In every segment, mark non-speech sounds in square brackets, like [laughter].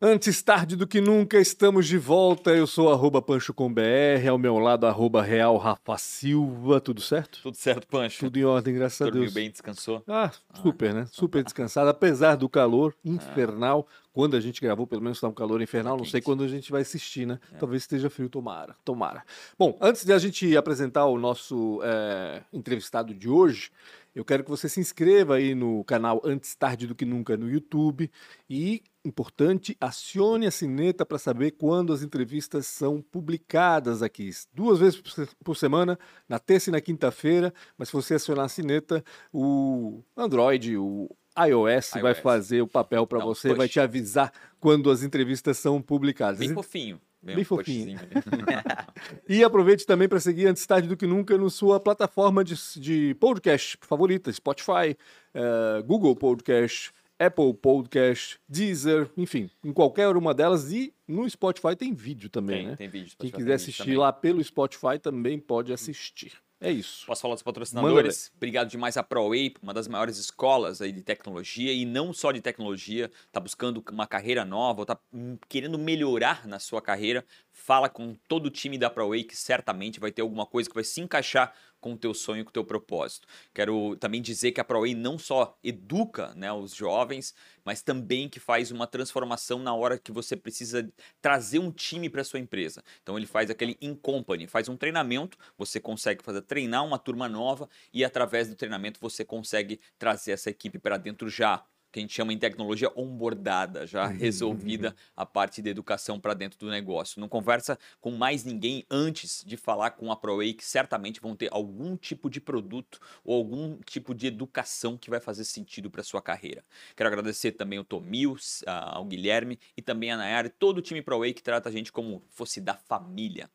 Antes tarde do que nunca, estamos de volta. Eu sou arroba Pancho com BR, ao meu lado, arroba Real Rafa Silva. Tudo certo? Tudo certo, Pancho. Tudo em ordem, graças Dormiu a Deus. bem, descansou? Ah, super, né? Super descansado, apesar do calor infernal. Quando a gente gravou, pelo menos está um calor infernal. Não sei quando a gente vai assistir, né? Talvez esteja frio, tomara, tomara. Bom, antes de a gente apresentar o nosso eh, entrevistado de hoje, eu quero que você se inscreva aí no canal Antes Tarde do que Nunca no YouTube e, importante, acione a sineta para saber quando as entrevistas são publicadas aqui. Duas vezes por se- por semana, na terça e na quinta-feira, mas se você acionar a sineta, o Android, o iOS, vai iOS. fazer o papel para você, vai push. te avisar quando as entrevistas são publicadas. Bem fofinho. Bem um fofinho. [laughs] E aproveite também para seguir antes tarde do que nunca no sua plataforma de, de podcast favorita, Spotify, eh, Google Podcast, Apple Podcast, Deezer, enfim, em qualquer uma delas. E no Spotify tem vídeo também, tem, né? tem vídeo. Quem Spotify quiser tem vídeo assistir também. lá pelo Spotify também pode assistir. É isso. Posso falar dos patrocinadores? Obrigado demais à ProWay, uma das maiores escolas aí de tecnologia e não só de tecnologia, tá buscando uma carreira nova, ou tá hum, querendo melhorar na sua carreira, fala com todo o time da ProWay que certamente vai ter alguma coisa que vai se encaixar com o teu sonho, com o teu propósito. Quero também dizer que a ProWay não só educa né, os jovens, mas também que faz uma transformação na hora que você precisa trazer um time para sua empresa. Então ele faz aquele in company, faz um treinamento, você consegue fazer treinar uma turma nova e através do treinamento você consegue trazer essa equipe para dentro já que a gente chama em tecnologia onboardada, já resolvida a parte de educação para dentro do negócio. Não conversa com mais ninguém antes de falar com a ProWay, que certamente vão ter algum tipo de produto ou algum tipo de educação que vai fazer sentido para sua carreira. Quero agradecer também ao Tomil, ao Guilherme e também a Nayara e todo o time ProWay que trata a gente como fosse da família.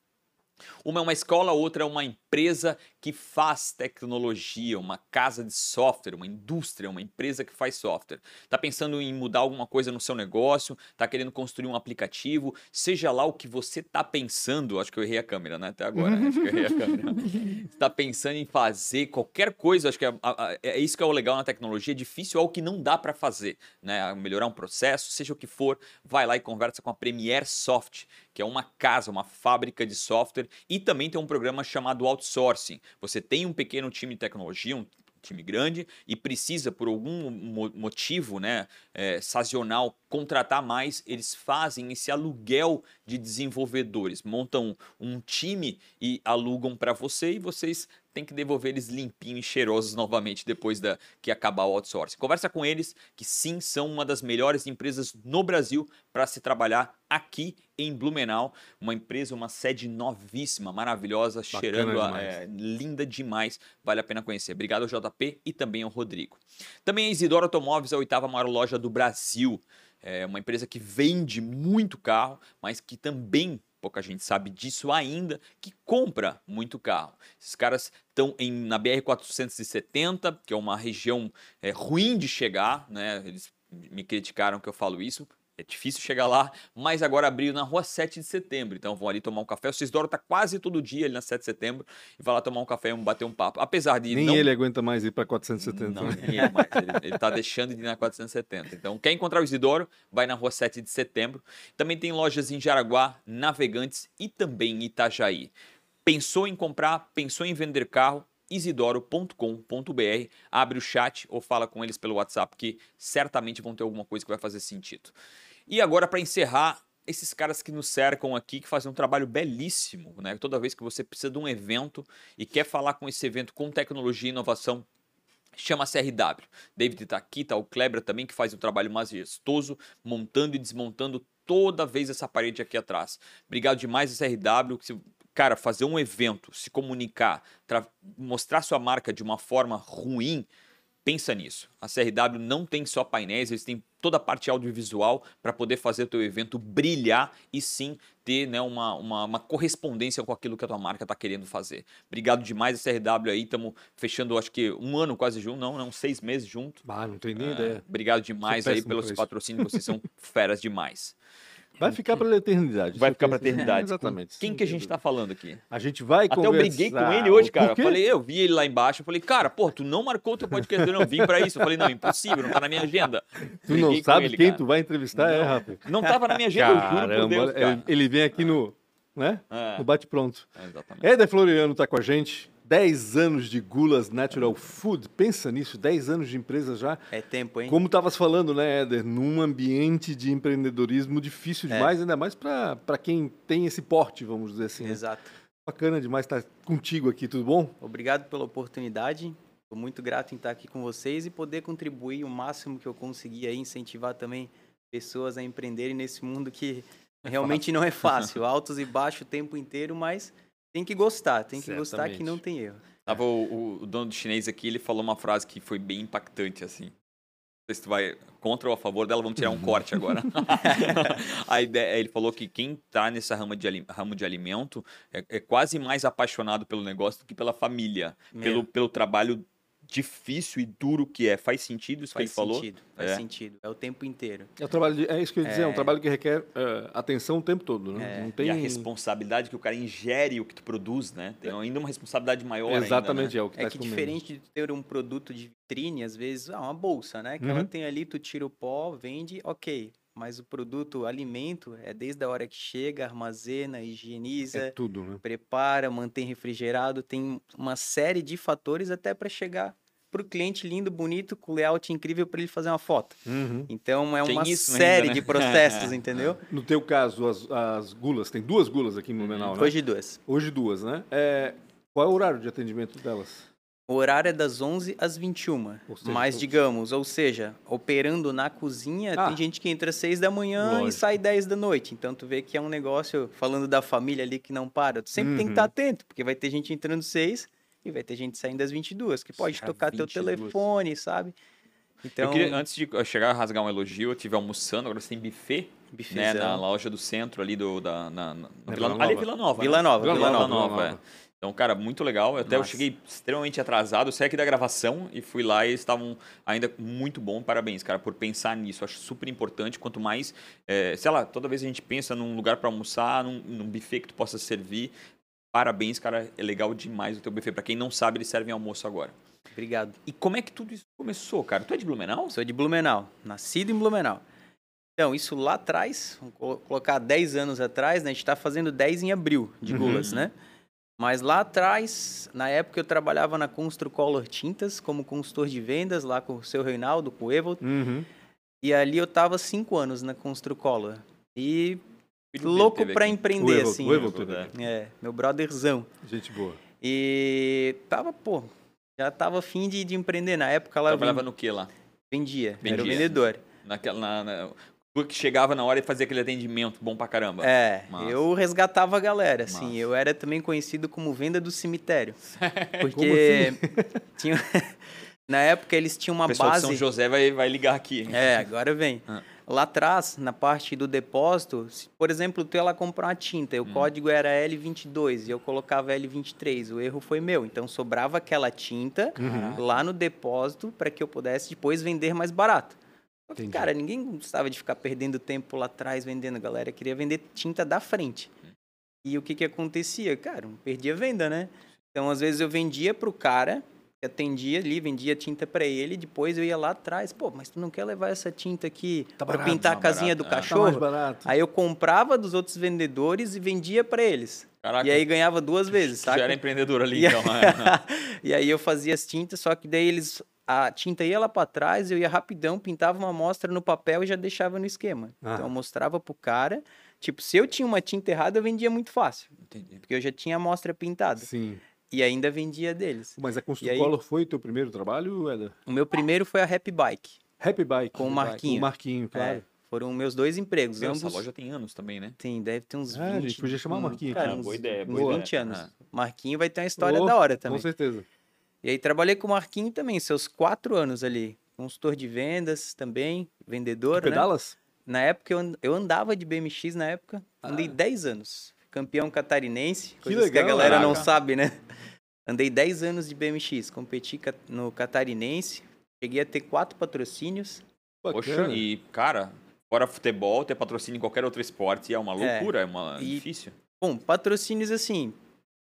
Uma é uma escola, outra é uma empresa que faz tecnologia, uma casa de software, uma indústria, uma empresa que faz software. Tá pensando em mudar alguma coisa no seu negócio, tá querendo construir um aplicativo, seja lá o que você tá pensando, acho que eu errei a câmera, né? Até agora, né? acho que eu errei a câmera. [laughs] tá pensando em fazer qualquer coisa, acho que é, a- é isso que é o legal na tecnologia, é difícil é o que não dá para fazer, né? Melhorar um processo, seja o que for, vai lá e conversa com a Premier Soft, que é uma casa, uma fábrica de software e também tem um programa chamado outsourcing. Você tem um pequeno time de tecnologia, um time grande e precisa por algum mo- motivo, né, é, sazonal contratar mais, eles fazem esse aluguel de desenvolvedores, montam um time e alugam para você e vocês têm que devolver eles limpinhos e cheirosos novamente depois da que acabar o outsourcing. Conversa com eles que sim são uma das melhores empresas no Brasil para se trabalhar aqui em Blumenau, uma empresa, uma sede novíssima, maravilhosa, cheirando a- é, linda demais, vale a pena conhecer. Obrigado ao JP e também ao Rodrigo. Também a Isidoro Automóveis, a oitava maior loja do Brasil. É uma empresa que vende muito carro, mas que também, pouca gente sabe disso ainda, que compra muito carro. Esses caras estão em, na BR-470, que é uma região é, ruim de chegar, né? Eles me criticaram que eu falo isso. É difícil chegar lá, mas agora abriu na rua 7 de setembro. Então vão ali tomar um café. O Cisdoro tá quase todo dia ali na 7 de setembro e vai lá tomar um café e bater um papo. Apesar de Nem não ele aguenta mais ir para 470. não, né? nem ele mais. Ele, ele tá deixando de ir na 470. Então, quer encontrar o Isidoro, vai na rua 7 de setembro. Também tem lojas em Jaraguá, Navegantes e também em Itajaí. Pensou em comprar, pensou em vender carro? isidoro.com.br, abre o chat ou fala com eles pelo WhatsApp que certamente vão ter alguma coisa que vai fazer sentido. E agora para encerrar, esses caras que nos cercam aqui, que fazem um trabalho belíssimo, né? Toda vez que você precisa de um evento e quer falar com esse evento com tecnologia e inovação, chama CRW. David tá aqui, tá o Kleber também, que faz um trabalho majestoso, montando e desmontando toda vez essa parede aqui atrás. Obrigado demais, se- Cara, fazer um evento, se comunicar, tra- mostrar sua marca de uma forma ruim, pensa nisso. A CRW não tem só painéis, eles têm toda a parte audiovisual para poder fazer o teu evento brilhar e sim ter né, uma, uma, uma correspondência com aquilo que a tua marca está querendo fazer. Obrigado demais, CRW aí, estamos fechando acho que um ano quase junto, não, não, seis meses junto. Ah, não tenho nem É, ideia. Obrigado demais aí pelos patrocínios, vocês são [laughs] feras demais. Vai ficar para a eternidade. Vai ficar para a eternidade. É, exatamente. Quem que a gente está falando aqui? A gente vai Até conversar... eu briguei com ele hoje, cara. Eu falei, eu vi ele lá embaixo, eu falei, cara, pô, tu não marcou o teu podcast, eu não vim para isso. Eu falei, não, impossível, não tá na minha agenda. Tu não sabe ele, quem cara. tu vai entrevistar, é, não, é, Rafa? Não tava na minha agenda, Caramba, eu juro por Deus, cara. Ele vem aqui no, né? É. No bate-pronto. É, exatamente. Éder Floriano tá com a gente. 10 anos de Gulas Natural Food. Pensa nisso, 10 anos de empresa já. É tempo, hein? Como estavas falando, né, Éder? Num ambiente de empreendedorismo difícil é. demais, é. ainda mais para quem tem esse porte, vamos dizer assim. Né? Exato. Né? Bacana demais estar contigo aqui, tudo bom? Obrigado pela oportunidade. Estou muito grato em estar aqui com vocês e poder contribuir o máximo que eu conseguir aí, incentivar também pessoas a empreenderem nesse mundo que é realmente não é [laughs] fácil. Altos e baixos o tempo inteiro, mas tem que gostar, tem que Certamente. gostar que não tem erro. Tava o, o, dono do chinês aqui, ele falou uma frase que foi bem impactante, assim. Não sei se tu vai contra ou a favor dela, vamos tirar um uhum. corte agora. [laughs] a ideia, ele falou que quem está nessa rama de, ramo de alimento é, é, quase mais apaixonado pelo negócio do que pela família, pelo, pelo trabalho difícil e duro que é. Faz sentido isso faz que ele falou? Sentido, faz é. sentido. É o tempo inteiro. É, o trabalho de, é isso que eu ia dizer, é, um é. trabalho que requer uh, atenção o tempo todo, né? É. Não tem... E a responsabilidade que o cara ingere o que tu produz, né? Tem ainda uma responsabilidade maior Exatamente, ainda, né? é o que É tá que comendo. diferente de ter um produto de vitrine, às vezes, ah, uma bolsa, né? Que uhum. ela tem ali, tu tira o pó, vende, ok. Mas o produto, o alimento, é desde a hora que chega, armazena, higieniza, é tudo, né? prepara, mantém refrigerado, tem uma série de fatores até para chegar para o cliente lindo, bonito, com layout incrível para ele fazer uma foto. Uhum. Então é uma série ainda, né? de processos, [laughs] entendeu? No teu caso, as, as gulas, tem duas gulas aqui no Menal, né? Hoje duas. Hoje duas, né? É, qual é o horário de atendimento delas? O horário é das 11 às 21. Seja, mas, digamos, ou seja, operando na cozinha, ah, tem gente que entra às 6 da manhã lógico. e sai 10 da noite. Então, tu vê que é um negócio, falando da família ali que não para, tu sempre uhum. tem que estar uhum. atento, porque vai ter gente entrando 6 e vai ter gente saindo às 22, que pode tocar 22. teu telefone, sabe? Então... Queria, antes de chegar a rasgar um elogio, eu estive almoçando, agora você tem buffet, né, na loja do centro ali do, da, na, na, na Vila, Nova. Ali Vila Nova. Vila né? Nova, Vila, Vila Nova. Vila Nova, é. Então, cara, muito legal. Até Nossa. eu cheguei extremamente atrasado, saí aqui da gravação e fui lá e eles estavam ainda muito bom. Parabéns, cara, por pensar nisso. Acho super importante. Quanto mais, é, sei lá, toda vez a gente pensa num lugar para almoçar, num, num buffet que tu possa servir, Parabéns, cara. É legal demais o teu buffet. Para quem não sabe, eles servem almoço agora. Obrigado. E como é que tudo isso começou, cara? Tu é de Blumenau? Sou de Blumenau. Nascido em Blumenau. Então, isso lá atrás, vamos colocar 10 anos atrás, né? A gente está fazendo 10 em abril de uhum. gulas, né? Mas lá atrás, na época eu trabalhava na Construcolor Tintas como consultor de vendas lá com o seu Reinaldo, com o Evo. Uhum. E ali eu tava cinco anos na Construcolor. E louco para empreender, o assim. O Evo, né? É, meu brotherzão. Gente boa. E tava, pô, já tava afim de, de empreender. Na época lá. Trabalhava no que lá? Vendia, Vendia. era o vendedor. Naquela, na, na, que chegava na hora e fazia aquele atendimento bom pra caramba. É, Massa. eu resgatava a galera, assim. Massa. Eu era também conhecido como venda do cemitério. Porque assim? [laughs] tinha... [laughs] na época eles tinham uma o pessoal base. De São José vai, vai ligar aqui. É, agora vem. Ah lá atrás, na parte do depósito, se, por exemplo, tu ia lá comprar uma tinta, e o hum. código era L22 e eu colocava L23, o erro foi meu. Então sobrava aquela tinta uhum. lá no depósito para que eu pudesse depois vender mais barato. Entendi. Cara, ninguém gostava de ficar perdendo tempo lá atrás vendendo, a galera queria vender tinta da frente. E o que que acontecia? Cara, perdia venda, né? Então, às vezes eu vendia para o cara atendia ali, vendia tinta para ele, depois eu ia lá atrás, pô, mas tu não quer levar essa tinta aqui tá para pintar a casinha barato, do é. cachorro? Tá Aí eu comprava dos outros vendedores e vendia para eles. Caraca. E aí ganhava duas vezes, sabe? Já era empreendedor ali, então. Né? [laughs] e aí eu fazia as tintas, só que daí eles a tinta ia lá para trás, eu ia rapidão, pintava uma amostra no papel e já deixava no esquema. Ah. Então eu mostrava pro cara, tipo, se eu tinha uma tinta errada, eu vendia muito fácil. Entendi. Porque eu já tinha a amostra pintada. Sim. E ainda vendia deles. Mas a Construcolor aí... foi o teu primeiro trabalho, Eder? O meu primeiro foi a Happy Bike. Happy Bike. Com o Marquinho. Com o Marquinho, claro. É, foram meus dois empregos. Meu, ambos... Essa loja tem anos também, né? Tem, deve ter uns 20. É, a gente podia chamar o Marquinho. Cara, uns, boa ideia. Uns boa 20 anos. Ah. Marquinho vai ter uma história oh, da hora também. Com certeza. E aí trabalhei com o Marquinho também, seus quatro anos ali. Consultor de vendas também, vendedor, tu né? pedalas? Na época, eu andava de BMX na época. Andei ah. 10 anos. Campeão catarinense. Que legal, que a galera caraca. não sabe, né? Andei 10 anos de BMX, competi no Catarinense, cheguei a ter quatro patrocínios. Poxa, e cara, Fora futebol, ter patrocínio em qualquer outro esporte é uma loucura, é, é uma e, difícil. Bom, patrocínios assim,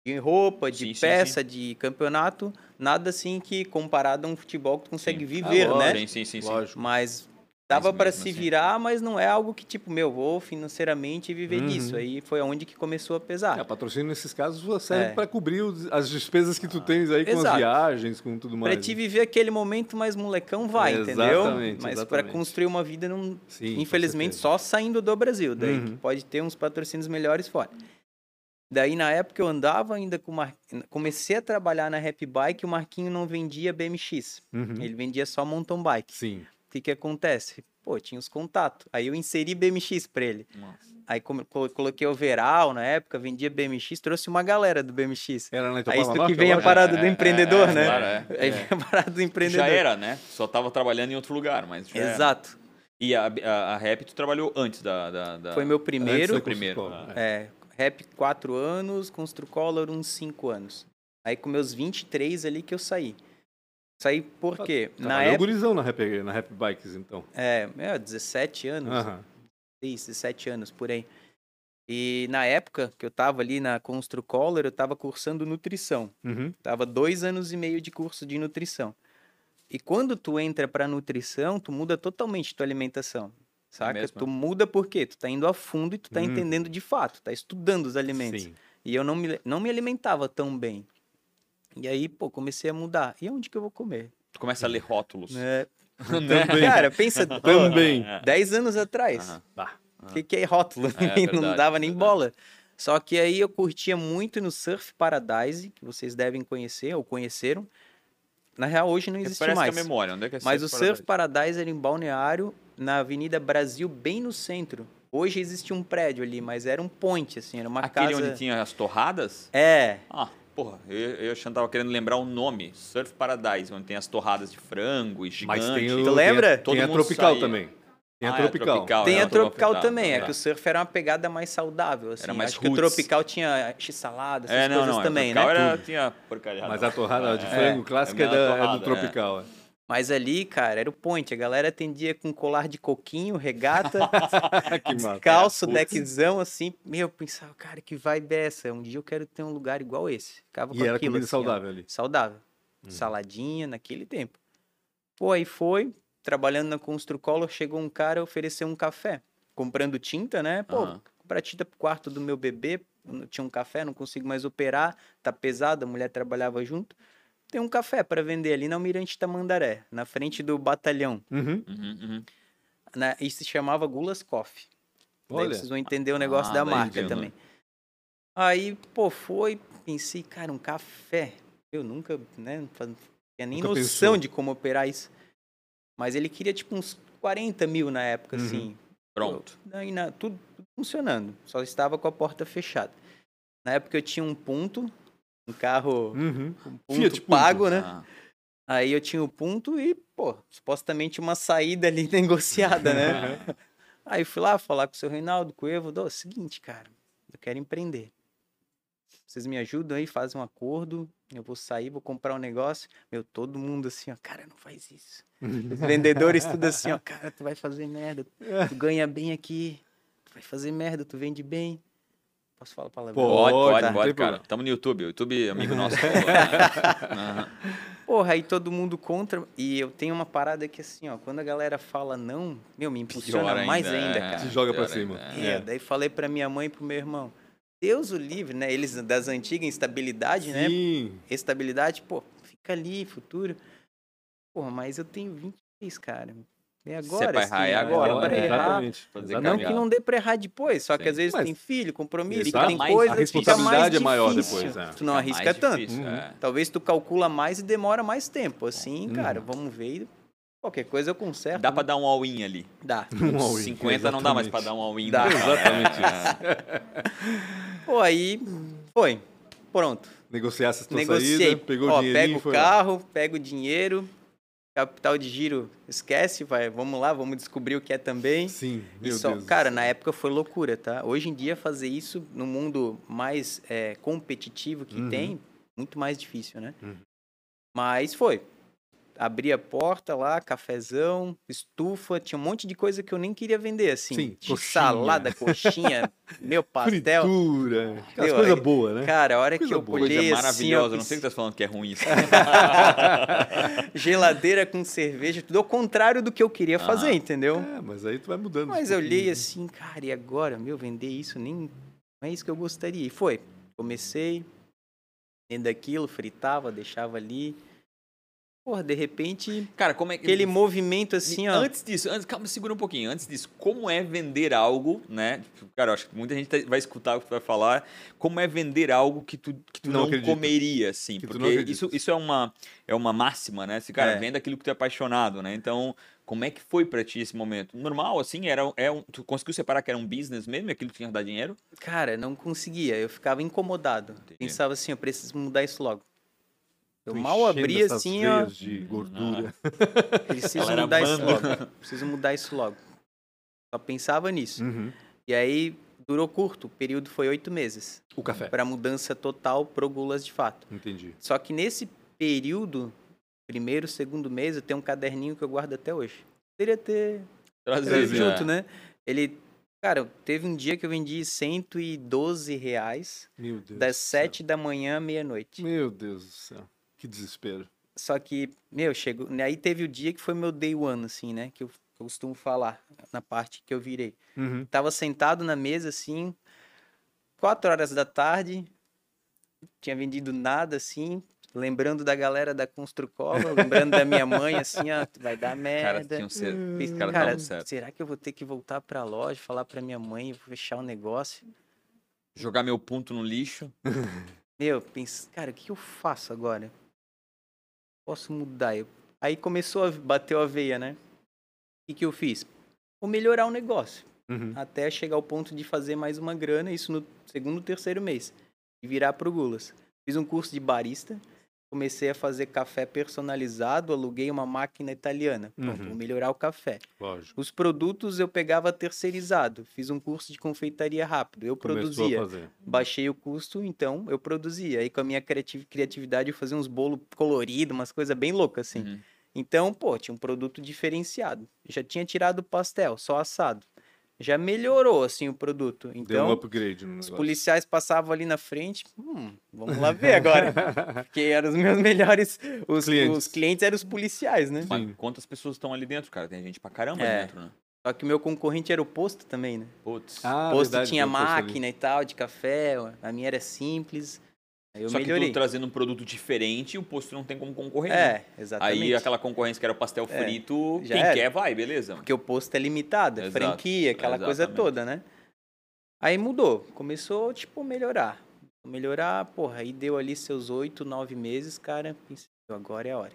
de roupa, de sim, peça, sim, sim. de campeonato, nada assim que comparado a um futebol que tu consegue viver, ah, né? Sim, sim, sim, Lógico. Mas dava para se assim. virar, mas não é algo que tipo, meu, vou financeiramente viver uhum. disso. Aí foi aonde que começou a pesar. É, patrocínio nesses casos serve é. para cobrir as despesas que tu tens aí com Exato. as viagens, com tudo mais. Para te viver aquele momento mais molecão vai, é, entendeu? Mas para construir uma vida não, Sim, infelizmente só saindo do Brasil, daí uhum. pode ter uns patrocínios melhores fora. Daí, na época, eu andava ainda com o Mar... Comecei a trabalhar na Rap Bike, o Marquinho não vendia BMX. Uhum. Ele vendia só mountain bike. Sim. O que que acontece? Pô, tinha os contatos. Aí eu inseri BMX pra ele. Nossa. Aí coloquei overall na época, vendia BMX, trouxe uma galera do BMX. Era na Aí isso que vem a parada é, do empreendedor, é, né? Claro, é. Aí vem a parada do empreendedor. Já era, né? Só tava trabalhando em outro lugar, mas Exato. Era. E a, a, a Rap tu trabalhou antes da... da, da... Foi meu primeiro. Foi primeiro. É, rap 4 anos, Construcolor uns 5 anos. Aí com meus 23 ali que eu saí. Saí por quê? Tá, na época... gurizão na rap, na rap Bikes, então. É, é 17 anos. Uhum. 17 anos, por aí. E na época que eu tava ali na Construcolor, eu tava cursando nutrição. Uhum. Tava dois anos e meio de curso de nutrição. E quando tu entra pra nutrição, tu muda totalmente tua alimentação. Saca? É tu muda porque tu tá indo a fundo e tu tá hum. entendendo de fato, tá estudando os alimentos. Sim. E eu não me, não me alimentava tão bem. E aí, pô, comecei a mudar. E onde que eu vou comer? Tu começa a ler rótulos. É. [laughs] Também. Cara, pensa. [laughs] Também. 10 anos atrás. O que, que é rótulo? É, [laughs] não dava nem bola. Só que aí eu curtia muito no Surf Paradise, que vocês devem conhecer ou conheceram. Na real, hoje não existe Parece mais. a memória, onde é que é Mas Surf o Surf Paradise? Paradise era em Balneário na Avenida Brasil, bem no centro. Hoje existe um prédio ali, mas era um ponte, assim, era uma Aquele casa... onde tinha as torradas? É. Ah, porra, eu, eu tava querendo lembrar o nome, Surf Paradise, onde tem as torradas de frango e gigante. Mas tem o, tu lembra? Tem a, tem a Tropical saía. também. Tem a ah, tropical. É a tropical. Tem é, a tropical também. É, é que o surf era uma pegada mais saudável. Assim. Era mais Acho roots. que o tropical tinha x-salada, essas é, não, coisas não, também, né? Era, tinha porcaria. Mas a torrada de é. frango clássica é, da, torrada, é do tropical. Mas ali, cara, era o point. A galera atendia com colar de coquinho, regata, [laughs] calço, deckzão, assim. Meu, eu pensava, cara, que vibe é essa? Um dia eu quero ter um lugar igual esse. Ficava e era aquilo, comida assim, saudável ó, ali? Saudável. Hum. Saladinha, naquele tempo. Pô, aí foi, trabalhando na Construcolor, chegou um cara ofereceu um café. Comprando tinta, né? Pô, uhum. comprar tinta pro quarto do meu bebê. Tinha um café, não consigo mais operar. Tá pesado, a mulher trabalhava junto tem um café para vender ali na Almirante Tamandaré, na frente do batalhão. Uhum. Uhum, uhum. Na, e se chamava Gulas Coffee. Olha. Daí vocês vão entender o negócio ah, da marca entendo. também. Aí, pô, foi, pensei, cara, um café. Eu nunca, né, não tinha nem nunca noção pensou. de como operar isso. Mas ele queria, tipo, uns 40 mil na época, uhum. assim. Pronto. Aí, na, tudo, tudo funcionando. Só estava com a porta fechada. Na época eu tinha um ponto um carro uhum. um ponto Fiat pago, ponto. né? Ah. Aí eu tinha o ponto e, pô, supostamente uma saída ali [laughs] negociada, né? [laughs] Aí fui lá falar com o seu Reinaldo, com o Evo, é o seguinte, cara, eu quero empreender. Vocês me ajudam aí, fazem um acordo, eu vou sair, vou comprar um negócio. Meu, todo mundo assim, ó, cara, não faz isso. Os [laughs] vendedores tudo assim, ó, cara, tu vai fazer merda, tu ganha bem aqui, tu vai fazer merda, tu vende bem. Posso falar palavrão? Pode, pode, pode, pode cara. Tamo no YouTube. O YouTube, amigo [laughs] nosso. uhum. Porra, aí todo mundo contra. E eu tenho uma parada que assim, ó, quando a galera fala não, meu, me impulsiona ainda, mais ainda, cara. Se joga pra cima. É, é, daí falei pra minha mãe e pro meu irmão. Deus o livre, né? Eles das antigas, instabilidade, né? Sim. né? Estabilidade, pô, fica ali, futuro. Porra, mas eu tenho 23, cara. É agora. Se é pra errar, é agora. É pra errar. Não que não dê pra errar depois, só Sim. que às vezes Mas, tem filho, compromisso, tem mais, coisa a responsabilidade é maior depois. É. Tu não arrisca tanto. Difícil, é. Talvez tu calcula mais e demora mais tempo. Assim, uhum. cara, vamos ver. Qualquer coisa eu conserto. Dá né? pra dar um all-in ali. Dá. Um all 50 não dá mais pra dar um all-in. Dá. Exatamente isso. Pô, aí foi. Pronto. Negociasse a tua Negociei. saída, pegou Ó, o dinheiro. Pega o carro, pega o dinheiro, Capital de giro, esquece, vai, vamos lá, vamos descobrir o que é também. Sim, meu só, Deus. Cara, na época foi loucura, tá? Hoje em dia fazer isso no mundo mais é, competitivo que uhum. tem, muito mais difícil, né? Uhum. Mas foi. Abria a porta lá, cafezão, estufa, tinha um monte de coisa que eu nem queria vender, assim. Sim, de coxinha. salada, coxinha, [laughs] meu pastel. Fritura, aquelas Meu, coisas aí- boas, né? Cara, a hora Coisa que eu boa. Coisa olhei assim, maravilhosa. não sei o que tá falando que é ruim isso. [laughs] geladeira com cerveja, tudo ao contrário do que eu queria fazer, Ah. entendeu? É, mas aí tu vai mudando. Mas eu olhei assim, cara, e agora, meu, vender isso nem não é isso que eu gostaria. E foi. Comecei vendo aquilo, fritava, deixava ali. Porra, de repente, Cara, como é que. aquele movimento assim, ó. Antes disso, antes, calma, segura um pouquinho. Antes disso, como é vender algo, né? Cara, eu acho que muita gente tá- vai escutar o que tu vai falar. Como é vender algo que tu, que tu Não não, comeria, assim? Que porque isso, isso é, uma, é uma máxima, né? Se, cara, É. venda aquilo que tu é apaixonado, né? Então, como é que foi pra ti esse momento? Normal, assim? Era, é um, tu conseguiu separar que era um business mesmo? e Aquilo que tinha que dar dinheiro? Cara, não conseguia. Eu ficava incomodado. Entendi. Pensava assim, eu preciso mudar isso logo. Eu Tu mal abri assim, ó. de gordura. [laughs] Preciso Galera mudar isso logo. [laughs] Preciso mudar isso logo. Só pensava nisso. Uhum. E aí durou curto. O período foi oito meses. O café. Para mudança total pro Gulas de fato. Entendi. Só que nesse período, primeiro, segundo mês, eu tenho um caderninho que eu guardo até hoje. Poderia ter trazido né? junto, né? Ele, cara, teve um dia que eu vendi 112 reais Meu Deus. das do céu. 7 da manhã à meia-noite. Meu Deus do céu. Que desespero. Só que, meu, chegou. Aí teve o dia que foi meu day one, assim, né? Que eu costumo falar na parte que eu virei. Uhum. Tava sentado na mesa, assim, quatro horas da tarde, tinha vendido nada, assim, lembrando da galera da Construcola, [laughs] lembrando da minha mãe, assim, ó, vai dar Cara, merda. tinham ser... Cara, será que eu vou ter que voltar pra loja, falar pra minha mãe, vou fechar o negócio? Jogar meu ponto no lixo. [laughs] Meu, pensei, cara, o que eu faço agora? Posso mudar? Eu- Aí começou a bater a veia, né? O que, que eu fiz? Vou melhorar o negócio. Uhum. até chegar ao ponto de fazer mais uma grana, isso no segundo, terceiro mês, e virar pro Gulas. Fiz um curso de barista, comecei a fazer café personalizado, aluguei uma máquina italiana. Pronto, Uhum. vou melhorar o café. Lógico. Os produtos eu pegava terceirizado, fiz um curso de confeitaria rápido, eu Começou produzia. Baixei o custo, então eu produzia. Aí com a minha criati- criatividade eu fazia uns bolos coloridos, umas coisas bem loucas assim. Uhum. Então, pô, tinha um produto diferenciado. Já tinha tirado o pastel, só assado. Já melhorou, assim, o produto. Deu um Então, upgrade no os policiais passavam ali na frente. Hum, vamos lá ver [laughs] agora. Porque eram os meus melhores... Os Clientes. os clientes eram os policiais, né? Mas quantas pessoas estão ali dentro, cara? Tem gente pra caramba É. ali dentro, né? Só que o meu concorrente era o posto também, né? Putz. Ah, o posto verdade, tinha máquina e tal, de café. A minha era simples. Eu Só melhorei. que tu trazendo um produto diferente, o posto não tem como concorrer. né? É, exatamente. Aí aquela concorrência que era o pastel É, frito, já quem era. quer vai, beleza. Porque o posto é limitado, é Exato, franquia, aquela coisa toda, né? Aí mudou, começou, tipo, melhorar. Melhorar, porra, aí deu ali seus oito, nove meses, cara, pensei, agora é a hora.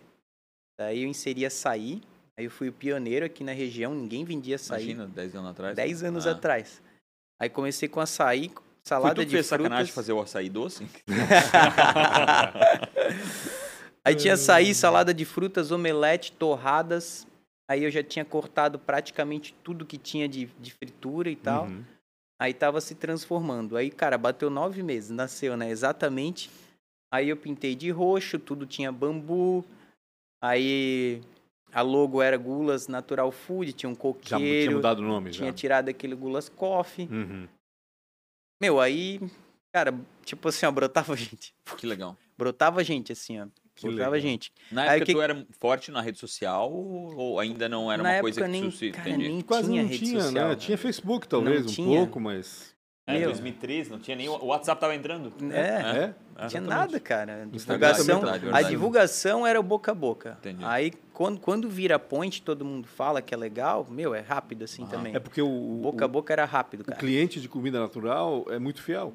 Daí eu inseri açaí, aí eu fui o pioneiro aqui na região, ninguém vendia açaí. Imagina, 10 anos atrás. 10 anos Ah. atrás. Aí comecei com açaí, Foi salada tu que de fez frutas. sacanagem fazer o açaí doce? [laughs] Aí tinha açaí, salada de frutas, omelete, torradas. Aí eu já tinha cortado praticamente tudo que tinha de, de fritura e tal. Uhum. Aí tava se transformando. Aí, cara, bateu nove meses, nasceu, né? Exatamente. Aí eu pintei de roxo, tudo tinha bambu. Aí a logo era Gulas Natural Food, tinha um Já mu- tinha coqueiro. mudado o nome, tinha já. tirado aquele Gulas Coffee. Uhum. Meu, aí, cara, tipo assim, ó, brotava [laughs] gente. que legal. Brotava gente, assim, ó. Que brotava legal. gente. Na Aí época que- tu era forte na rede social ou ainda não era Na uma época coisa que nem, tu se cara, entendi? nem Quase tinha não rede tinha, social. né? Tinha Facebook, talvez, um tinha. pouco, mas... É, Meu. 2013, não tinha nem. O WhatsApp tava entrando. É, É? não tinha Exatamente. nada, cara. Divulgação, tá- a divulgação era o boca a boca. Entendi. Aí, quando, quando vira point, todo mundo fala que é legal, meu, é rápido assim Aham. também. É porque o, o, Boca a boca era rápido, o cara. cliente de comida natural é muito fiel.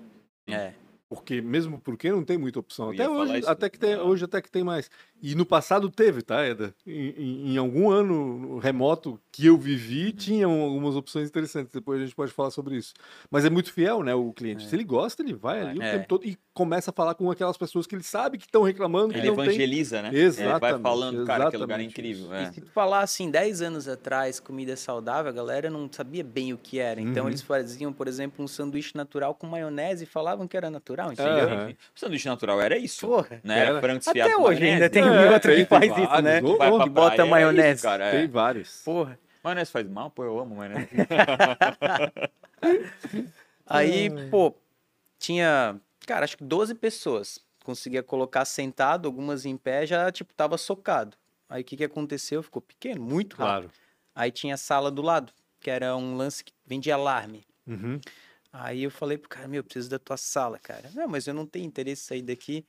É. Porque mesmo porque não tem muita opção. Eu Até hoje, isso. até que tem, hoje até que tem mais. E no passado teve, tá, Eda? Em, em- em algum ano remoto que eu vivi, tinham algumas opções interessantes. Depois a gente pode falar sobre isso. Mas é muito fiel, né, o cliente. Se ele gosta, ele vai ali É. o tempo todo e começa a falar com aquelas pessoas que ele sabe que estão reclamando que Ele não tem. evangeliza, né? Ele vai Exatamente, falando, cara, que lugar é exatamente incrível. E É. se tu falar assim, 10 anos atrás, comida saudável, a galera não sabia bem o que era. Então Uhum. eles faziam, por exemplo, um sanduíche natural com maionese e falavam que era natural. Natural, entendeu? sim. O sanduíche natural era isso. Porra. Né? Era Era. frango desfiado Até com hoje ainda maionese. tem É, outro tem- que faz tem isso, né? vários. Vai pra Que bota praia, é maionese. isso, cara, é. Tem vários. Porra. Maionese faz mal? Pô, eu amo maionese. [laughs] Aí, pô, tinha, cara, acho que 12 pessoas. Conseguia colocar sentado, algumas em pé, já, tipo, tava socado. Aí o que que aconteceu? Ficou pequeno, muito rápido. Claro. Aí tinha a sala do lado, que era um lance que vendia alarme. Uhum. Aí eu falei pro cara, meu, eu preciso da tua sala, cara. Não, mas eu não tenho interesse em sair daqui.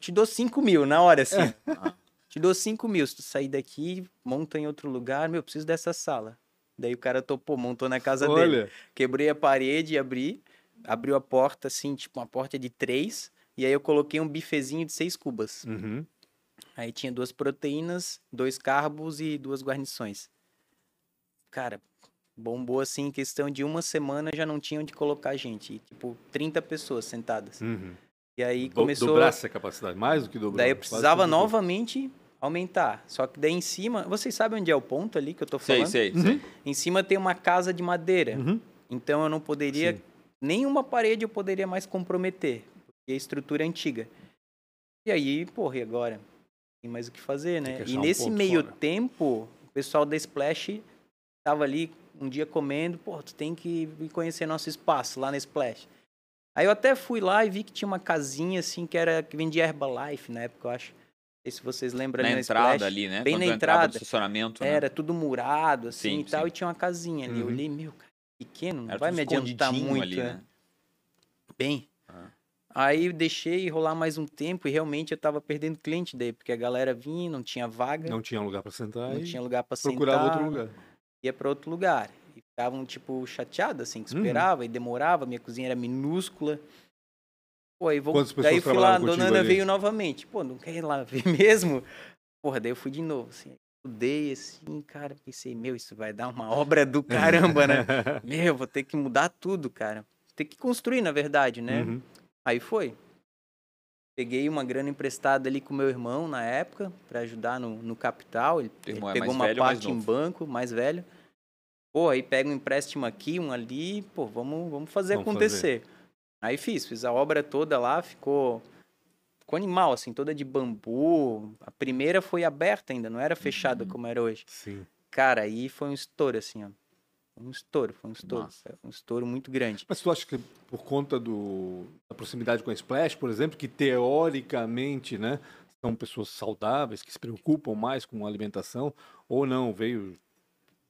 Te dou 5 mil na hora, assim. [laughs] Te dou 5 mil. Se tu sair daqui, monta em outro lugar, meu, eu preciso dessa sala. Daí o cara topou, montou na casa dele. Olha, Quebrei a parede, abri, abriu a porta, assim, tipo uma porta de três. E aí eu coloquei um bifezinho de seis cubas. uhum. Aí tinha duas proteínas, dois carbos e duas guarnições. Cara, bombou assim, em questão de uma semana já não tinha onde colocar gente. E, tipo, 30 pessoas sentadas. Uhum. E aí Do- começou. Dobrasse a capacidade, mais do que dobrar. Daí eu precisava novamente aumentar. Só que daí em cima. Vocês sabem onde é o ponto ali que eu tô sei, falando? sei, Uhum. sei. Em cima tem uma casa de madeira. Uhum. Então eu não poderia. Sim. Nenhuma parede eu poderia mais comprometer. Porque a estrutura é antiga. E aí, porra, e agora? Tem mais o que fazer, né? que E um nesse ponto meio fora. tempo, o pessoal da Splash tava ali um dia comendo, pô, tu tem que ir conhecer nosso espaço lá na Splash. Aí eu até fui lá e vi que tinha uma casinha assim que era que vendia Herbalife na época, eu acho. Não sei se vocês lembram Na ali na entrada Splash. ali, né? Bem Quando na entrada. estacionamento, né? Era tudo murado, assim Sim, e tal, sim. e tinha uma casinha ali. Eu Uhum. olhei, meu, cara, pequeno, não Era vai me adiantar muito. ali, é. né? Bem. Ah. Aí eu deixei rolar mais um tempo e realmente eu tava perdendo cliente daí, porque a galera vinha, não tinha vaga, Não tinha lugar pra sentar não tinha lugar pra procurava sentar, outro lugar. Ia pra outro lugar. E ficavam, tipo, chateados, assim, que Uhum. esperava e demorava, minha cozinha era minúscula. Pô, aí vou... Quantas daí fui lá, a dona Ana ali? veio novamente. Pô, não quer ir lá [laughs] ver mesmo? Porra, daí eu fui de novo, assim. Estudei, assim, cara, pensei, meu, isso vai dar uma obra do [laughs] caramba, né? Meu, vou ter que mudar tudo, cara. Ter que construir, na verdade, né? Uhum. Aí foi. Peguei uma grana emprestada ali com meu irmão na época, para ajudar no, no capital. Ele, ele é pegou uma velho parte em banco, mais velho. Pô, aí pega um empréstimo aqui, um ali, pô, vamos, vamos fazer Vamos acontecer. Aí fiz, fiz a obra toda lá, ficou, ficou animal, assim, toda de bambu. A primeira foi aberta ainda, não era fechada Uhum. como era hoje. Sim. Cara, aí foi um estouro, assim, ó. Um estouro, foi um estouro. Massa. Foi um estouro muito grande. Mas tu acha que por conta do, da proximidade com a Splash, por exemplo, que teoricamente, né, são pessoas saudáveis, que se preocupam mais com a alimentação, ou não, veio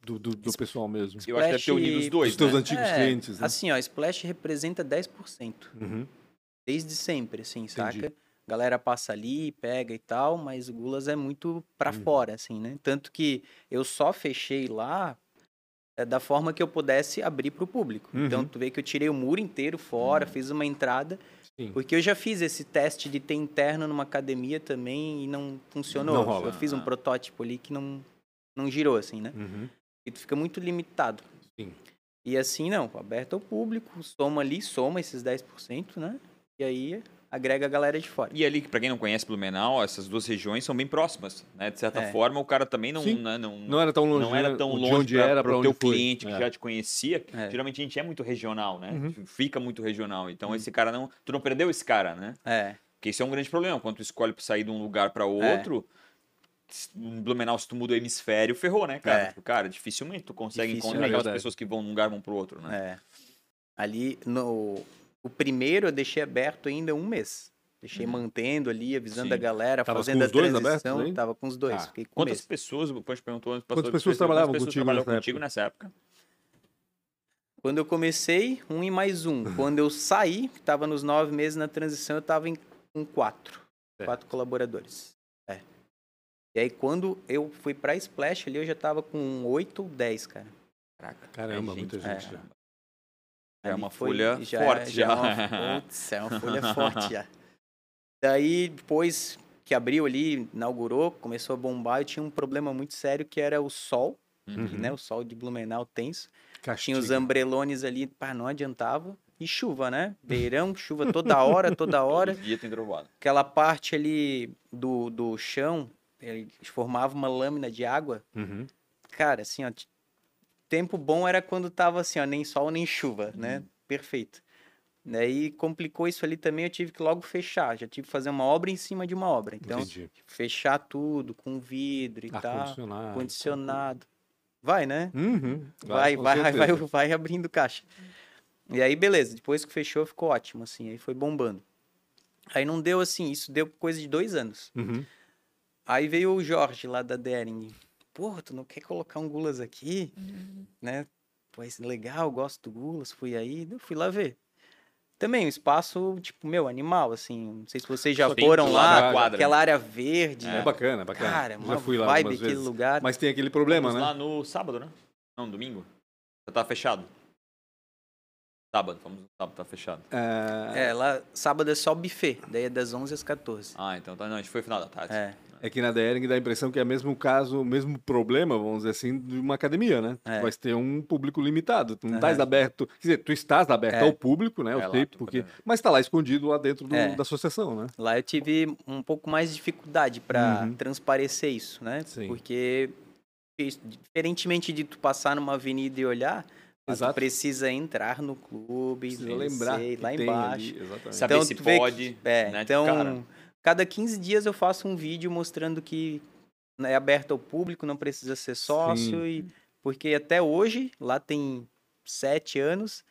do, do, do pessoal mesmo? Eu acho que deve ter unido os dois, Dos teus né? antigos É, clientes, né? Assim, ó, Splash representa 10%. Uhum. Desde sempre, assim, Entendi. saca? Galera passa ali, pega e tal, mas o Gulas é muito pra Uhum. fora, assim, né? Tanto que eu só fechei lá é, da forma que eu pudesse abrir pro público. Então, Uhum. tu vê que eu tirei o muro inteiro fora, fiz uma entrada, Sim. porque eu já fiz esse teste de ter interno numa academia também e não funcionou. Não rola. Eu fiz um Ah. protótipo ali que não, não girou, assim, né? Uhum. E tu fica muito limitado. Sim. E assim, não, aberto ao público, soma ali, soma esses 10%, né? E aí agrega a galera de fora. E ali, pra quem não conhece Blumenau, essas duas regiões são bem próximas, né? De certa É. forma, o cara também não, né, não, Não era tão longe, não era tão de longe onde pra, era pro para teu onde foi. cliente que É. já te conhecia. É. Geralmente a gente é muito regional, né? Uhum. Fica muito regional. Então esse cara não, tu não perdeu esse cara, né? É, Porque isso é um grande problema. Quando tu escolhe pra sair de um lugar pra outro, em Blumenau, se tu muda o hemisfério, ferrou, né, cara? É. Tipo, cara, dificilmente tu consegue Difícil, encontrar é aquelas pessoas que vão de um lugar vão pro outro, né? é. Ali, no... O primeiro eu deixei aberto ainda um mês. Deixei mantendo ali, avisando Sim. a galera, Tava fazendo com a os dois abertos transição. aí? Tava com os dois, Ah. com Quantas mês. pessoas, depois perguntou antes, Quantas passou- pessoas quantas trabalhavam pessoas contigo trabalhavam nessa contigo época? nessa época? Quando eu comecei, um e mais um. [laughs] Quando eu saí, que tava nos nove meses na transição, eu tava em, com quatro. É. Quatro colaboradores. É. E aí, quando eu fui pra Splash ali, eu já tava com oito ou dez, cara. Caraca, Caramba, é muita gente, gente. é. É Ali uma foi- folha já forte, é, já. É uma, putz, é uma folha [laughs] forte já. Daí, depois que abriu ali, inaugurou, começou a bombar, eu tinha um problema muito sério que era o sol, Uhum. né? O sol de Blumenau tenso. Tinha Castigo. os ambrelones ali, pá, não adiantava. E chuva, né? [laughs] Beirão, chuva toda hora, toda hora. Todo dia tem trovado. Aquela parte ali do, do chão, ele formava uma lâmina de água. Uhum. Cara, assim, ó, tempo bom era quando tava assim, ó, nem sol nem chuva, né? Uhum. Perfeito. Daí complicou isso ali também, eu tive que logo fechar. Já tive que fazer uma obra em cima de uma obra. Então, Entendi. fechar tudo com vidro e tal. Ar-condicionado. Condicionado. Vai, né? Uhum. Vai, vai, vai, vai, [laughs] vai abrindo caixa. E aí, beleza. Depois que fechou, ficou ótimo, assim. Aí foi bombando. Aí não deu assim, isso deu coisa de dois anos. Uhum. Aí veio o Jorge lá da Dering. Porra, tu não quer colocar um Gulas aqui? Né? Pô, esse legal, gosto do Gulas. Fui aí, eu fui lá ver. Também um espaço, tipo, meu, animal, assim. Não sei se vocês já Só foram lá, quadra, aquela área verde. É, bacana, bacana. Cara, Já fui lá vibe algumas aquele vezes. lugar. Mas tem aquele problema, Fomos né? lá no sábado, né? Não, domingo. Já tá fechado. Sábado, fomos no sábado, tá fechado. É, É, lá sábado é só buffet, daí é das 11 às 14. Ah, então tá. Não, a gente foi final da tarde. É, é que na Dering dá a impressão que é o mesmo caso, o mesmo problema, vamos dizer assim, de uma academia, né? É. Tu vais ter um público limitado. Tu não Aham. estás aberto. Quer dizer, tu estás aberto É. ao público, né? É, o lá tempo, porque, pode- mas está lá escondido lá dentro do- É. da associação, né? Lá eu tive um pouco mais de dificuldade para Uhum. transparecer isso, né? Sim. Porque, diferentemente de tu passar numa avenida e olhar, mas tu precisa entrar no clube, Precisa vencer lembrar lá embaixo. ali, exatamente. Saber se vê que- pode. é, né? então, Cara, cada 15 dias eu faço um vídeo mostrando que é aberto ao público, não precisa ser sócio, Sim. e porque até hoje, lá tem sete anos,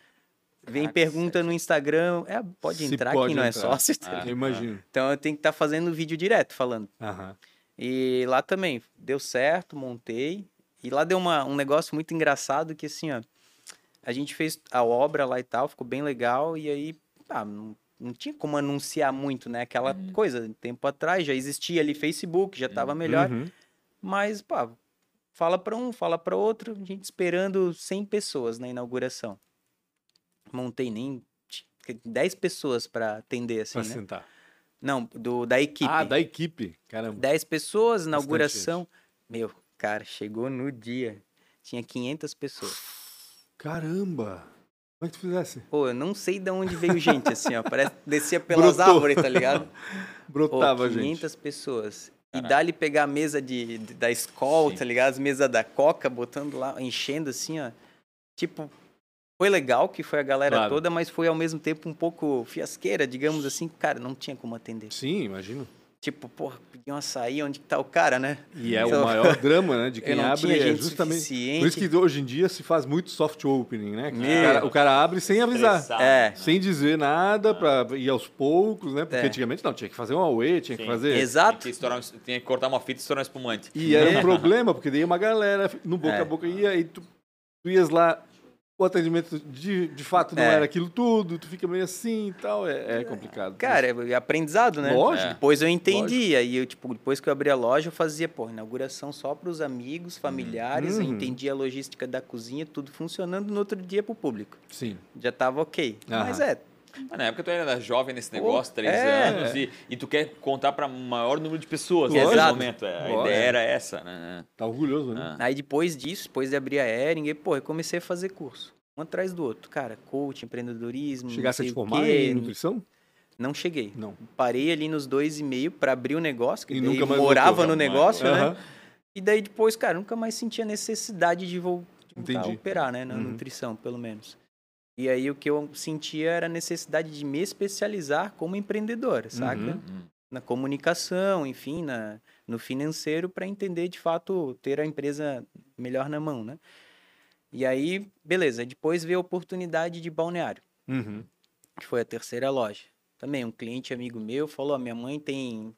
vem Caraca, pergunta no Instagram, é, pode Se entrar pode quem não é sócio. Ah. Eu imagino. Então eu tenho que estar fazendo vídeo direto falando. Aham. E lá também deu certo, montei. E lá deu uma, um negócio muito engraçado que assim, ó. A gente fez a obra lá e tal, ficou bem legal. E aí, ah, não, não tinha como anunciar muito, né? Aquela coisa, tempo atrás já existia ali Facebook, já tava melhor. Uhum. Mas, pá, fala para um, fala para outro, a gente esperando 100 pessoas na inauguração. Montei nem 10 pessoas para atender, assim, Pra né? sentar. Não, do, da equipe. Ah, da equipe. Caramba. 10 pessoas, inauguração. Meu, cara, chegou no dia. Tinha 500 pessoas. Caramba. Como é que tu fizesse? Pô, eu não sei de onde veio gente, assim, ó. Parece que descia pelas Brotou. árvores, tá ligado? [laughs] Pô, Brotava, 500 gente. pessoas. E dali pegar a mesa de, de- da escola, Sim. tá ligado? As mesas da Coca, botando lá, enchendo assim, ó. Tipo, foi legal que foi a galera Claro. toda, mas foi ao mesmo tempo um pouco fiasqueira, digamos assim. Cara, não tinha como atender. Sim, imagino. Tipo, porra, pedi um açaí, onde que tá o cara, né? E é Então, o maior [laughs] drama, né? De quem abre tinha é justamente. suficiente. Por isso que hoje em dia se faz muito soft opening, né? Que. O, cara, o cara abre sem avisar. É. Sem dizer nada pra ir aos poucos, né? Porque É. antigamente não, tinha que fazer um away, tinha que Sim. fazer. Tinha Exato. que, estourar tinha que cortar uma fita e estourar um espumante. E era um problema, porque daí uma galera no boca É. a boca ia e tu, tu ias lá, o atendimento de, de fato não É. era aquilo tudo, tu fica meio assim e tal, é, é complicado. Cara, é aprendizado, né? Lógico. Depois eu entendi. Aí eu, tipo, depois que eu abri a loja, eu fazia, pô, inauguração só para os amigos, familiares. Eu Uhum. entendi a logística da cozinha, tudo funcionando no outro dia pro público. Sim. Já tava ok. Aham. Mas é, Mas na época tu era jovem nesse negócio, três é. anos, e, e tu quer contar para maior número de pessoas Lógico. nesse momento. é, A Lógico. ideia era essa, né? Tá orgulhoso, né? Ah. aí depois disso, depois de abrir a Ering, pô, eu comecei a fazer curso. Um atrás do outro. Cara, coach, empreendedorismo. Chegasse a te formar quê. em nutrição? Não cheguei. Não. Parei ali nos dois e meio para abrir o negócio, que E mais morava voltou, no negócio, né? Aham. E daí depois, cara, nunca mais senti a necessidade de vol- de voltar a Entendi. operar, né? Na Uhum. nutrição, pelo menos. E aí o que eu sentia era a necessidade de me especializar como empreendedor, saca? Uhum. Hum. Na comunicação, enfim, na, no financeiro, para entender de fato ter a empresa melhor na mão, né? E aí, beleza. Depois veio a oportunidade de balneário Uhum. que foi a terceira loja. Também um cliente amigo meu falou: "Ó, minha mãe tem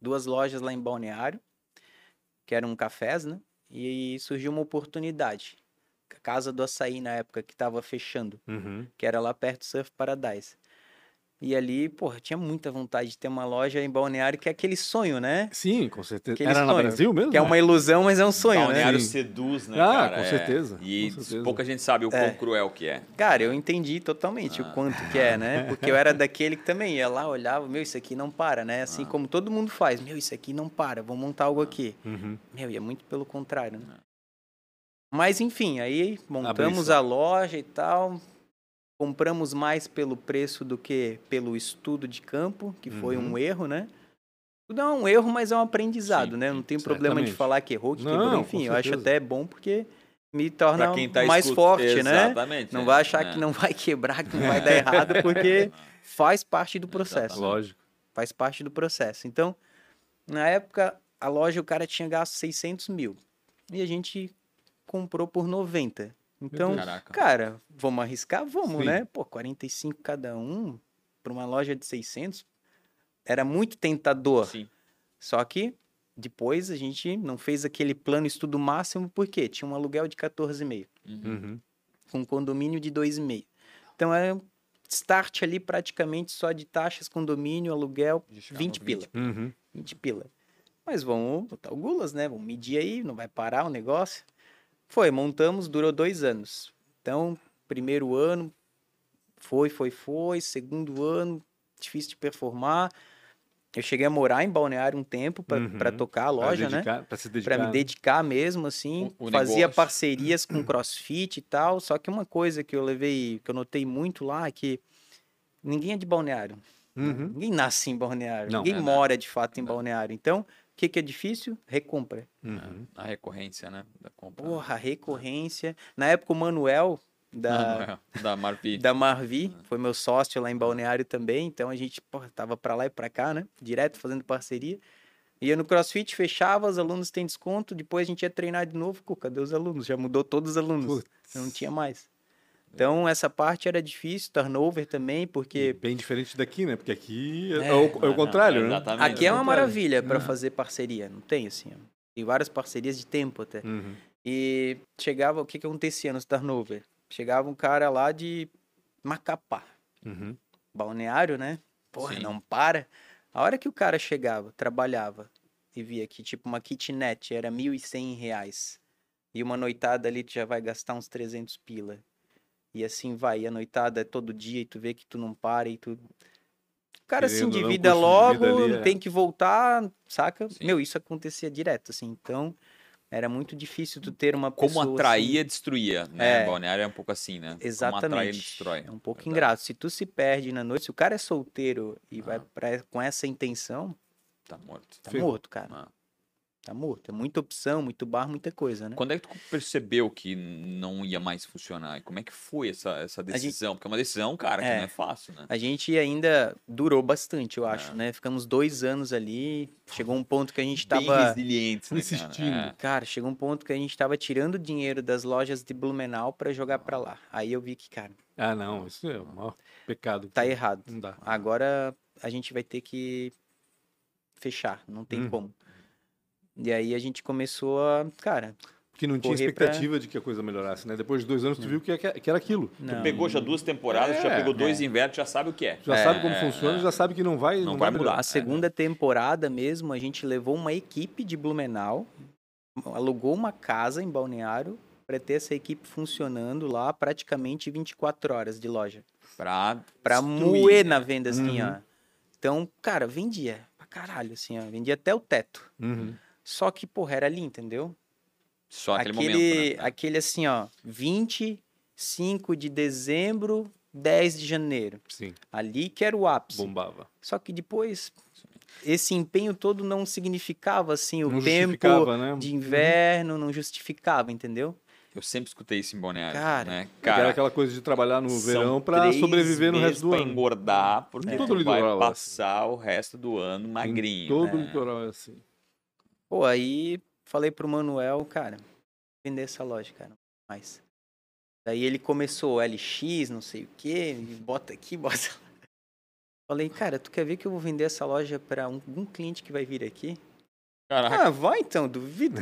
duas lojas lá em Balneário, que eram cafés, né? E surgiu uma oportunidade. Casa do Açaí, na época, que estava fechando, Uhum. que era lá perto do Surf Paradise. E ali, porra, tinha muita vontade de ter uma loja em Balneário, que é aquele sonho, né? Sim, com certeza. Aquele Era no sonho, Brasil mesmo? Que é uma ilusão, mas é um sonho, Balneário né? Sim. seduz, né, Ah, cara? com É. certeza, E com certeza. pouca gente sabe o quão É. cruel que é. Cara, eu entendi totalmente Ah. o quanto que é, né? [laughs] Porque eu era daquele que também ia lá, olhava, meu, isso aqui não para, né? Assim Ah. como todo mundo faz, meu, isso aqui não para, vou montar algo aqui. Uhum. Meu, e é muito pelo contrário, né? Mas enfim, aí montamos a loja e tal, compramos mais pelo preço do que pelo estudo de campo, que foi Uhum. um erro, né? Tudo é um erro, mas é um aprendizado, Sim, né? Não tem problema de falar que errou, que Não, quebrou, enfim, eu acho até bom porque me torna tá mais escut... forte, Exatamente, né? Exatamente. Não vai achar que não vai quebrar, que não vai dar [laughs] errado, porque faz parte do processo. Lógico. Faz parte do processo. Então, na época, a loja, o cara tinha gasto 600 mil. E a gente comprou por 90. Então, Caraca. cara, vamos arriscar? Vamos, Sim. né? Pô, 45 cada um para uma loja de 600 era muito tentador. Sim. Só que depois a gente não fez aquele plano estudo máximo porque tinha um aluguel de 14,5 Uhum. Uhum. com um condomínio de 2,5. Então é start ali praticamente só de taxas, condomínio, aluguel, Já chegava 20 no pila. Uhum. 20 pila. Mas vamos botar o gulas, né? Vamos medir aí, não vai parar o negócio. Foi, montamos, durou dois anos. Então, primeiro ano, foi, foi, foi. Segundo ano, difícil de performar. Eu cheguei a morar em Balneário um tempo para Uhum. tocar a loja, pra né? dedicar, Pra se dedicar. Para me né? dedicar mesmo, assim. O- o fazia negócio. parcerias com crossfit e tal. Só que uma coisa que eu levei, que eu notei muito lá, é que ninguém é de balneário. Uhum. Ninguém nasce em balneário. Não. ninguém É, né? mora de fato em Não. balneário. Então, o que, que é difícil? Recompra. Uhum. A recorrência, né? Da compra. Porra, recorrência. Na época, o Manuel, da, [laughs] Ah, da Marvi. [laughs] da Marvi, foi meu sócio lá em balneário também. Então, a gente, porra, tava pra lá e pra cá, né? Direto fazendo parceria. Ia no CrossFit, fechava, os alunos têm desconto. Depois a gente ia treinar de novo. Pô, cadê os alunos? Já mudou todos os alunos. Putz. Não tinha mais. Então, essa parte era difícil, turnover também, porque Bem diferente daqui, né? Porque aqui é, É. o, é Ah, o não, contrário, né? Exatamente. aqui é uma contrário. maravilha para É. fazer parceria. Não tem assim, ó. Tem várias parcerias de tempo até. Uhum. E chegava, o que que acontecia nos turnover? Chegava um cara lá de Macapá, Uhum. balneário, né? Porra, Sim. não para. A hora que o cara chegava, trabalhava e via que tipo uma kitnet era 1.100 reais e uma noitada ali tu já vai gastar uns 300 pila. E assim vai, e a noitada é todo dia e tu vê que tu não para e tu... O cara se Querendo não, endivida logo, ali é- tem que voltar, saca? Sim. Meu, isso acontecia direto, assim. Então, era muito difícil tu ter uma Como pessoa assim- atraía, destruía, né? É. Balneário é um pouco assim, né? Como atrai, ele Exatamente. destrói. É um pouco Verdade. ingrato. Se tu se perde na noite, se o cara é solteiro e vai Ah. pra, com essa intenção, Tá morto. tá Ferrou. morto, cara. Ah. Tá morto. É muita opção, muito bar, muita coisa, né? Quando é que tu percebeu que não ia mais funcionar? E como é que foi essa, essa gente- decisão? Porque é uma decisão, cara, que É. não é fácil, né? A gente ainda durou bastante, eu acho, É. né? Ficamos dois anos ali. Chegou um ponto que a gente Bem tava. resilientes, né, Insistindo. Cara? É. Cara, chegou um ponto que a gente tava tirando dinheiro das lojas de Blumenau pra jogar pra lá. Aí eu vi que, cara, Ah, não. Isso é o maior pecado. tá errado. Não dá. Agora a gente vai ter que fechar, não tem Uhum. como. E aí a gente começou a, cara, Porque não tinha Correr pra- expectativa de que a coisa melhorasse, né? Depois de dois anos, tu viu que, é- que era aquilo. não. Pegou já duas temporadas, já É, pegou dois invernos, já sabe o que é. Já É, sabe como é, funciona, é. já sabe que não vai, Não vai mudar. melhorar. A segunda temporada mesmo, a gente levou uma equipe de Blumenau, alugou uma casa em Balneário para ter essa equipe funcionando lá praticamente 24 horas de loja. Pra, Pra moer né? na venda, assim, Uhum. ó. Então, cara, vendia pra caralho, assim, ó. Vendia até o teto. Uhum. Só que, porra, era ali, entendeu? Só aquele, aquele, momento, né? aquele assim, ó, 25 de dezembro, 10 de janeiro. Sim, Ali que era o ápice. bombava. Só que depois, esse empenho todo não significava, assim, o não tempo justificava, né? de inverno, não justificava, entendeu? Eu sempre escutei isso em Balneário, Cara, né? Cara, Cara, aquela coisa de trabalhar no verão pra três sobreviver no resto do pra ano. engordar, porque Em todo vai litoral é assim. passar o resto do ano magrinho. Em todo né? litoral é assim. Pô, aí falei pro Manuel, cara, vender essa loja, cara, mais. Daí ele começou LX, não sei o quê, bota aqui, [laughs] bota lá. Falei, cara, tu quer ver que eu vou vender essa loja pra um, um cliente que vai vir aqui? Caraca, Ah, vai então, duvido.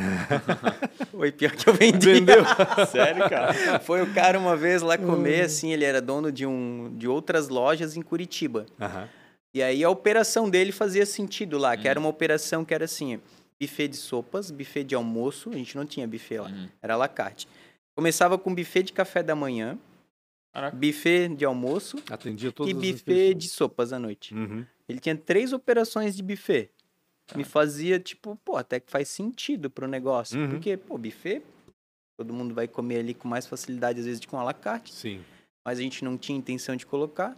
[laughs] Foi pior que eu vendi. Vendeu? [laughs] sério, cara? Foi o cara uma vez lá comer, assim, ele era dono de, um, de outras lojas em Curitiba. Aham. E aí a operação dele fazia sentido lá, que era Hum. uma operação que era assim, buffet de sopas, buffet de almoço, a gente não tinha buffet lá, Uhum. era à la carte. Começava com buffet de café da manhã, Caraca. buffet de almoço Atendia todas e buffet de sopas à noite. Uhum. Ele tinha três operações de buffet. Me fazia, tipo, pô, até que faz sentido pro negócio. Uhum. Porque, pô, buffet, todo mundo vai comer ali com mais facilidade, às vezes, com à la carte. Sim. mas a gente não tinha intenção de colocar.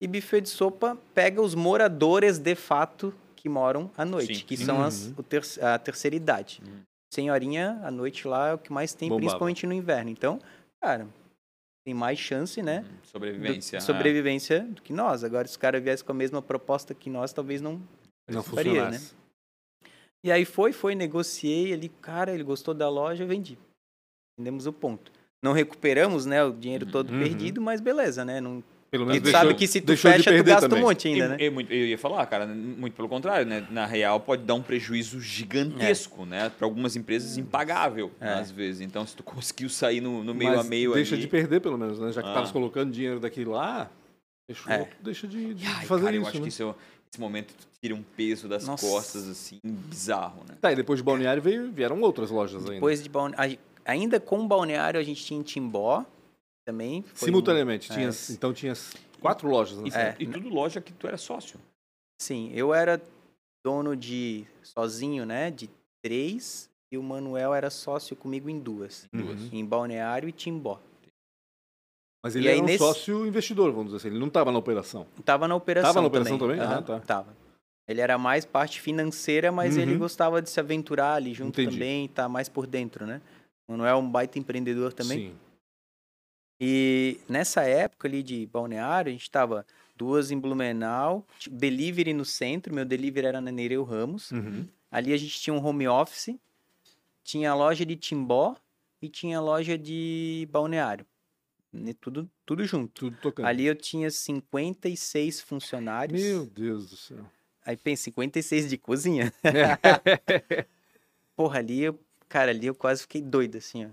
E buffet de sopa pega os moradores de fato que moram à noite, Sim. que são as, Uhum. o ter, a terceira idade. Uhum. senhorinha, à noite lá é o que mais tem, Bombava. principalmente no inverno. Então, cara, tem mais chance, né? Uhum. Sobrevivência. do- sobrevivência do que nós. Agora, se o cara viesse com a mesma proposta que nós, talvez não. Não Faria, funcionasse. E aí foi, foi, negociei ele, cara, ele gostou da loja, vendi. Vendemos o ponto. Não recuperamos, né, o dinheiro todo Uhum. perdido, mas beleza, né? Não... Pelo menos tu deixou, sabe que se tu deixou fecha, tu gasta também. um monte ainda, E- né? e muito- eu ia falar, cara, muito pelo contrário, né? Na real, pode dar um prejuízo gigantesco, né? Para algumas empresas, impagável, É. às vezes. Então, se tu conseguiu sair no, no meio Mas a meio deixa ali... de perder, pelo menos, né? Já que Ah. estavas colocando dinheiro daqui lá, deixa, É. deixa de, de Ai, fazer cara, eu isso, acho né? que isso, é- esse momento tu tira um peso das Nossa. costas, assim, bizarro, né? Tá, e depois de Balneário veio, vieram outras lojas ainda. Depois de balneário, ainda com balneário, a gente tinha em Timbó também. foi um- Simultaneamente. é, tinhas, então tinhas quatro lojas. Né? E, É. e tudo loja que tu era sócio. Sim, eu era dono de sozinho, né? De três, e o Manuel era sócio comigo em duas. Uhum. Em Balneário e Timbó. Mas E ele aí era um nesse- sócio investidor, vamos dizer assim. Ele não estava na operação. Tava na operação Tava na operação também? Aham, Ah, tá. Tava. Ele era mais parte financeira, mas ele Uhum. gostava de se aventurar ali junto Entendi. também, tá mais por dentro, né? O Manuel é um baita empreendedor também. Sim. E nessa época ali de balneário, a gente tava duas em Blumenau, delivery no centro, meu delivery era na Nereu Ramos. Uhum. Ali a gente tinha um home office, tinha a loja de Timbó e tinha a loja de balneário. Né, Tudo, tudo junto. Tudo tocando. Ali eu tinha 56 funcionários. Meu Deus do céu. Aí pensa, 56 de cozinha. [laughs] Porra, ali eu, cara, ali eu quase fiquei doido, assim, ó.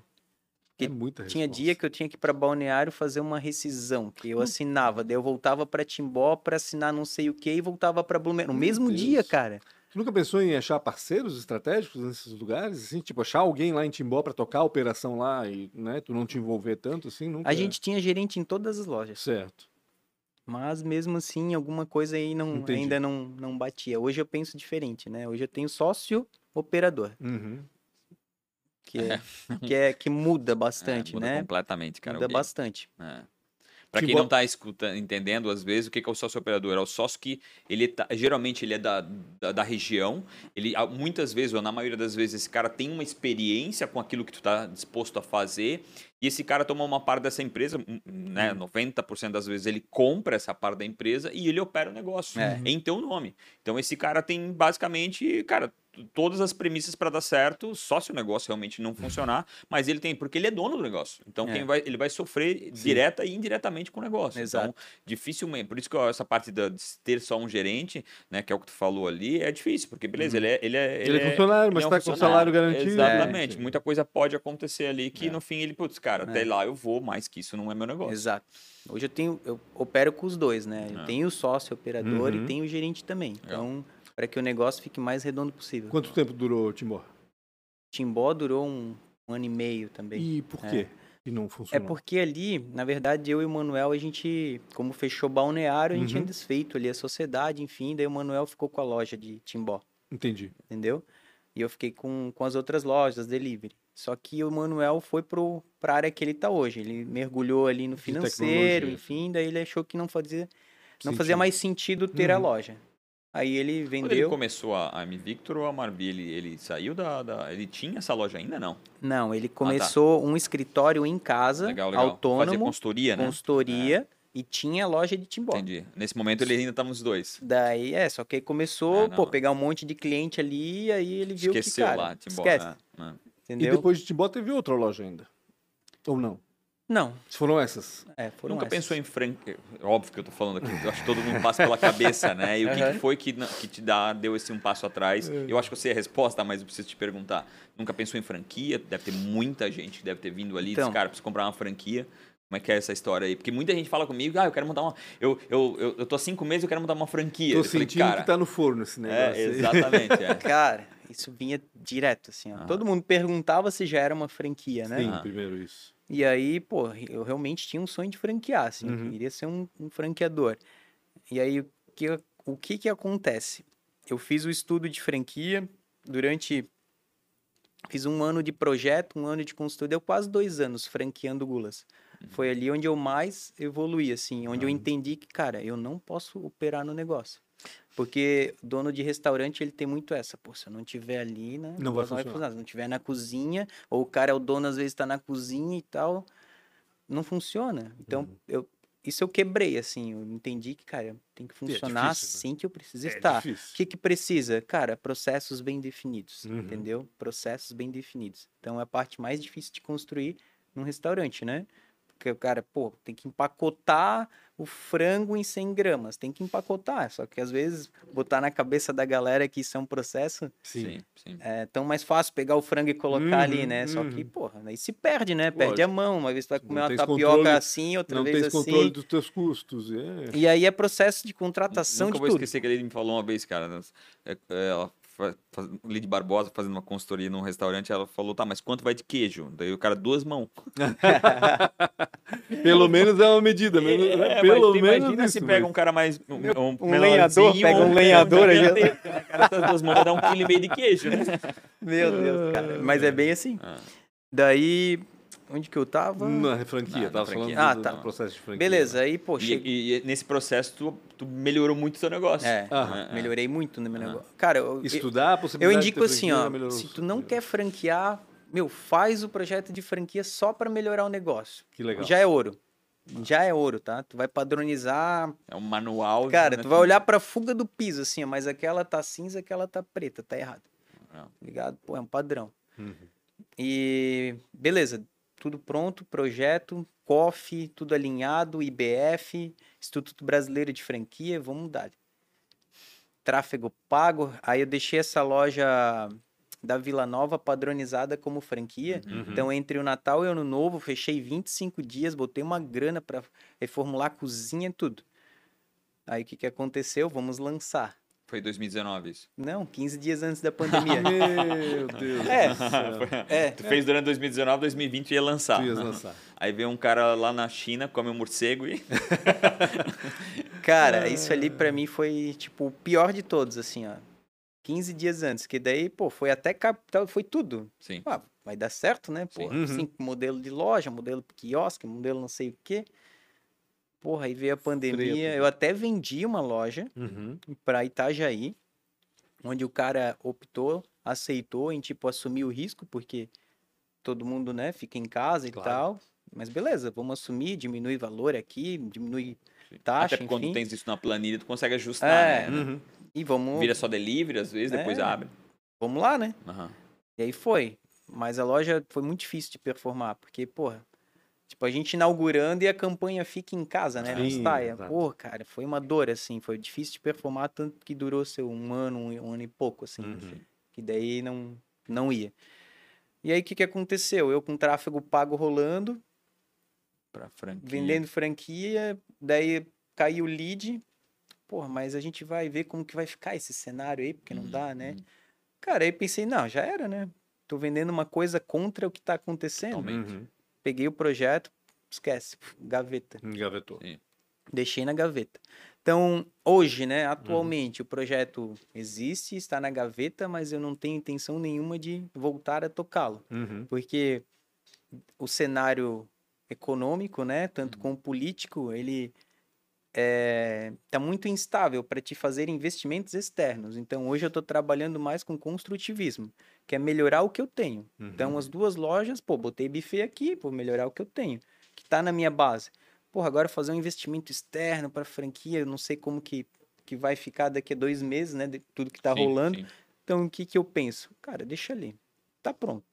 É muita Tinha resposta. dia que eu tinha que ir pra balneário fazer uma rescisão, que eu assinava, daí eu voltava pra Timbó pra assinar não sei o que e voltava pra Blumenau. No Meu mesmo Deus. dia, cara. Tu nunca pensou em achar parceiros estratégicos nesses lugares? Assim, tipo, achar alguém lá em Timbó para tocar a operação lá e né, tu não te envolver tanto assim? Nunca... A gente tinha gerente em todas as lojas. Certo. Mas mesmo assim, alguma coisa aí não, Entendi. ainda não, não batia. Hoje eu penso diferente, né? Hoje eu tenho sócio operador, Uhum. Que é, [laughs] que, é, que muda É, bastante, muda né? completamente, cara. Muda bastante. É. Para Que quem bo- não tá escutando, entendendo, às vezes, o que que é o sócio operador? É o sócio que ele tá, geralmente ele é da, da, da região, ele muitas vezes, ou na maioria das vezes, esse cara tem uma experiência com aquilo que tu tá disposto a fazer, e esse cara toma uma parte dessa empresa, hum, né, 90% das vezes ele compra essa parte da empresa e ele opera o negócio É. em teu nome. Então esse cara tem basicamente, cara, todas as premissas para dar certo, só se o negócio realmente não funcionar, [laughs] mas ele tem, porque ele é dono do negócio. Então É. quem vai, ele vai sofrer direta e indiretamente com o negócio. Exato. Então, dificilmente, por isso que ó, essa parte da- de ter só um gerente, né, que é o que tu falou ali, é difícil, porque beleza, ele é ele é, Ele é funcionário, mas ele é um tá com salário garantido. Exatamente. É. Muita coisa pode acontecer ali que É. no fim ele, putz, cara, até É. lá eu vou, mais que isso não é meu negócio. Exato. Hoje eu tenho, eu opero com os dois, né? Eu É. tenho o sócio operador Uhum. e tenho o gerente também. Então, para que o negócio fique mais redondo possível. Quanto tempo durou Timbó? Timbó durou um, um ano e meio também. E por quê que não É funcionou? porque ali, na verdade, eu e o Manuel, a gente, como fechou balneário, a gente Uhum. tinha desfeito ali a sociedade, enfim, daí o Manuel ficou com a loja de Timbó, Entendi. entendeu? E eu fiquei com, com as outras lojas, delivery. Só que o Manuel foi pro, pra área que ele tá hoje. Ele mergulhou ali no financeiro, enfim, daí ele achou que não fazia, não Sentido. fazia mais sentido ter a Uhum. loja. Aí ele Quando ele vendeu. começou a, a M Victor ou a Marvi, ele, ele saiu da, da- Ele tinha essa loja ainda? Não. Não, ele começou um escritório em casa, Ah, tá. Legal, legal. Fazia autônomo, consultoria, né? consultoria, e tinha loja de Timbó. Entendi. Nesse momento ele ainda estava os dois. Daí, é, só que aí começou, Ah, pô, pegar um monte de cliente ali, e aí ele viu Esqueceu que, cara, lá, Timbó. esquece, É, é. E entendeu? depois de Timbó teve outra loja ainda? Ou não? Não, foram essas? é, foram Nunca essas. pensou em franquia? Óbvio que eu tô falando aqui, eu acho que todo mundo passa pela cabeça, né? E o que, que Aham. foi que, que te dá, deu esse um passo atrás? É. Eu acho que eu sei a resposta, mas eu preciso te perguntar. Nunca pensou em franquia? Deve ter muita gente que deve ter vindo ali e Então. disse, cara, preciso comprar uma franquia. Como é que é essa história aí? Porque muita gente fala comigo, ah, eu quero montar uma. Eu, eu, eu, eu tô há cinco meses, eu quero montar uma franquia. Tô eu falei, sentindo cara, que tá no forno esse negócio. É, exatamente. É. [laughs] Cara, isso vinha direto, assim, ó. Todo mundo perguntava se já era uma franquia, né? Sim, primeiro isso. E aí, pô, eu realmente tinha um sonho de franquear, assim, eu Uhum. queria ser um, um franqueador. E aí, o que, o que que acontece? Eu fiz o estudo de franquia durante... Fiz um ano de projeto, um ano de consultoria, deu quase dois anos franqueando Gulas. Foi ali onde eu mais evoluí, assim, onde eu Uhum. entendi que, cara, eu não posso operar no negócio. Porque o dono de restaurante, ele tem muito essa, pô, se eu não tiver ali, né? Não vai funcionar. Se não tiver na cozinha, ou o cara é o dono, às vezes tá na cozinha e tal, não funciona. Então, Uhum. eu, isso eu quebrei, assim, eu entendi que, cara, tem que funcionar difícil, né? assim que eu preciso É estar. O que que precisa? Cara, processos bem definidos, Uhum. entendeu? Processos bem definidos. Então, é a parte mais difícil de construir num restaurante, né? Porque o cara, pô, tem que empacotar o frango em 100 gramas, tem que empacotar. Só que às vezes botar na cabeça da galera que isso é um processo, Sim. sim. é tão mais fácil pegar o frango e colocar ali, Uhum, né? Só que, uhum. porra, aí se perde, né? Perde a Lógico. mão. Uma vez tu vai comer Não uma tapioca controle- assim, outra Não vez assim. controle dos teus custos. É. E aí é processo de contratação Nunca de vou tudo. esquecer que ele me falou uma vez, cara. nós- é, é, Ela, Lid Barbosa fazendo uma consultoria num restaurante, ela falou, tá, mas quanto vai de queijo? Daí o cara, duas mãos. [laughs] Pelo menos é uma medida. menos- É, né? mas Pelo menos imagina isso, se pega mas- um cara mais. Um, um, Um lenhador, pega um lenhador aí. [laughs] O cara as duas mãos vai dar um quilo e meio de queijo, né? Meu Deus, cara. Mas é bem assim. Ah. Daí, onde que eu tava? Na franquia, Na- na tava franquia. falando Ah, do, tá. do processo de franquia. Beleza, aí, pô, E, e- e nesse processo tu, tu melhorou muito o teu negócio. É, Aham. É, é. melhorei muito no meu negócio. Cara, eu, eu, Estudar a eu possibilidade de indico ter assim, ó, se tu não quer franquear, meu, faz o projeto de franquia só pra melhorar o negócio. Que legal. Já é ouro. Já é ouro, tá? Tu vai padronizar. É um manual. Cara, né? tu vai olhar pra fuga do piso, assim, ó, mas aquela tá cinza, aquela tá preta, tá errado. Não. Ligado? Pô, é um padrão. Uhum. E beleza, tudo pronto, projeto, COF, tudo alinhado, IBF, Instituto Brasileiro de Franquia, vamos dar. Tráfego pago, aí eu deixei essa loja da Vila Nova padronizada como franquia. Uhum. Então, entre o Natal e o Ano Novo, fechei 25 dias, botei uma grana para reformular a cozinha e tudo. Aí o que, que aconteceu? Vamos lançar. Foi 2019 isso. Não, 15 dias antes da pandemia. [laughs] Meu Deus É. é, [laughs] Tu fez durante 2019, 2020 ia lançar. Tu ias lançar. [laughs] Aí veio um cara lá na China, come um morcego e. Cara, isso ali pra mim foi, tipo, o pior de todos, assim, ó. 15 dias antes, que daí, pô, foi até capital, foi tudo. Sim. Ah, vai dar certo, né? Sim. Pô, Uhum. assim, modelo de loja, modelo quiosque, modelo não sei o quê. Porra, aí veio a pandemia. Eu até vendi uma loja Uhum. pra Itajaí, onde o cara optou, aceitou em, tipo, assumir o risco, porque todo mundo, né, fica em casa e Claro. tal. Mas beleza, vamos assumir, diminui valor aqui, diminui taxa, Até quando tens isso na planilha, tu consegue ajustar, É. né? Uhum. E vamos, Vira só delivery, às vezes, depois É. abre. vamos lá, né? Aham. E aí foi. Mas a loja foi muito difícil de performar, porque, porra, tipo, a gente inaugurando e a campanha fica em casa, né? Não Sim, saia. exato. Pô, cara, foi uma dor, assim, foi difícil de performar, tanto que durou seu um ano, um, um ano e pouco, assim. Uhum. Que daí não, não ia. E aí o que, que aconteceu? Eu com tráfego pago rolando, Pra franquia. vendendo franquia, daí caiu o lead. Porra, mas a gente vai ver como que vai ficar esse cenário aí, porque não dá, né? Uhum. Cara, aí pensei, não, já era, né? Tô vendendo uma coisa contra o que tá acontecendo. Totalmente. Uhum. Peguei o projeto, esquece, [laughs] gaveta. Engavetou. Deixei na gaveta. Então, hoje, né, atualmente, o projeto existe, está na gaveta, mas eu não tenho intenção nenhuma de voltar a tocá-lo. Uhum. Porque o cenário econômico, né, tanto como político, ele está muito instável para te fazer investimentos externos. Então, hoje eu estou trabalhando mais com construtivismo, que é melhorar o que eu tenho. Uhum. Então, as duas lojas, pô, botei buffet aqui, vou melhorar o que eu tenho, que tá na minha base. Porra, agora fazer um investimento externo para franquia, eu não sei como que, que vai ficar daqui a dois meses, né, de tudo que tá Sim, rolando. sim. Então, o que que eu penso? Cara, deixa ali. Tá pronto.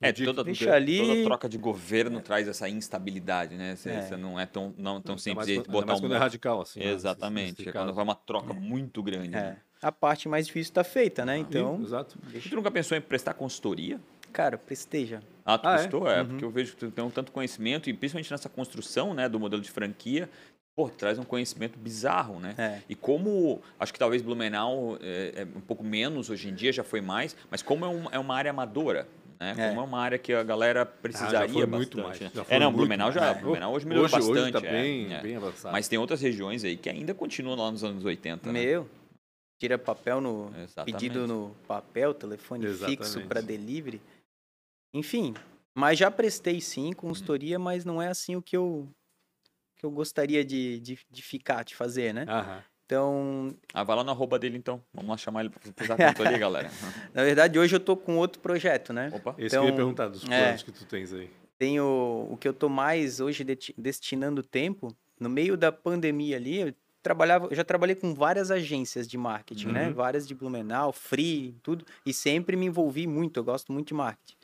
É, toda, Deixa toda ali. troca de governo traz essa instabilidade, né? Você, É. você não é tão, não, tão simples mais de botar mais um quando é radical, assim. né, Exatamente. nesse é quando vai uma troca muito grande. É. né? A parte mais difícil tá feita, né? Sim, Então, exato. E deixa- tu nunca pensou em prestar consultoria? cara, presteja. Ah, tu Ah, é? prestou? É, Uhum. porque eu vejo que tu tem um tanto conhecimento, e principalmente nessa construção né, do modelo de franquia, pô, traz um conhecimento bizarro, né? É. E como, acho que talvez Blumenau é, é um pouco menos hoje em dia, já foi mais, mas como é, um- é uma área amadora, né? É. Como é uma área que a galera precisaria Ah, já foi bastante. muito mais, né? já foi É, não, muito Blumenau já, mais. Blumenau hoje melhorou Hoje, hoje bastante. tá é, bem, é. bem avançado. Mas tem outras regiões aí que ainda continuam lá nos anos 80, né? Tira papel no Exatamente. pedido no papel, telefone fixo Exatamente. para delivery. Enfim, mas já prestei sim consultoria, mas não é assim o que eu que eu gostaria de, de, de ficar, de fazer, né? Aham. Então. Ah, vai lá na arroba dele então. Vamos lá chamar ele para precisar tanto ali, [laughs] galera. na verdade, hoje eu tô com outro projeto, né? Opa, esse então, que eu ia então, perguntar dos planos é, que tu tens aí. Tenho o que eu tô mais hoje destinando tempo. No meio da pandemia ali, eu trabalhava, eu já trabalhei com várias agências de marketing, né? uhum. né? Várias de Blumenau, Free, tudo. E sempre me envolvi muito, eu gosto muito de marketing.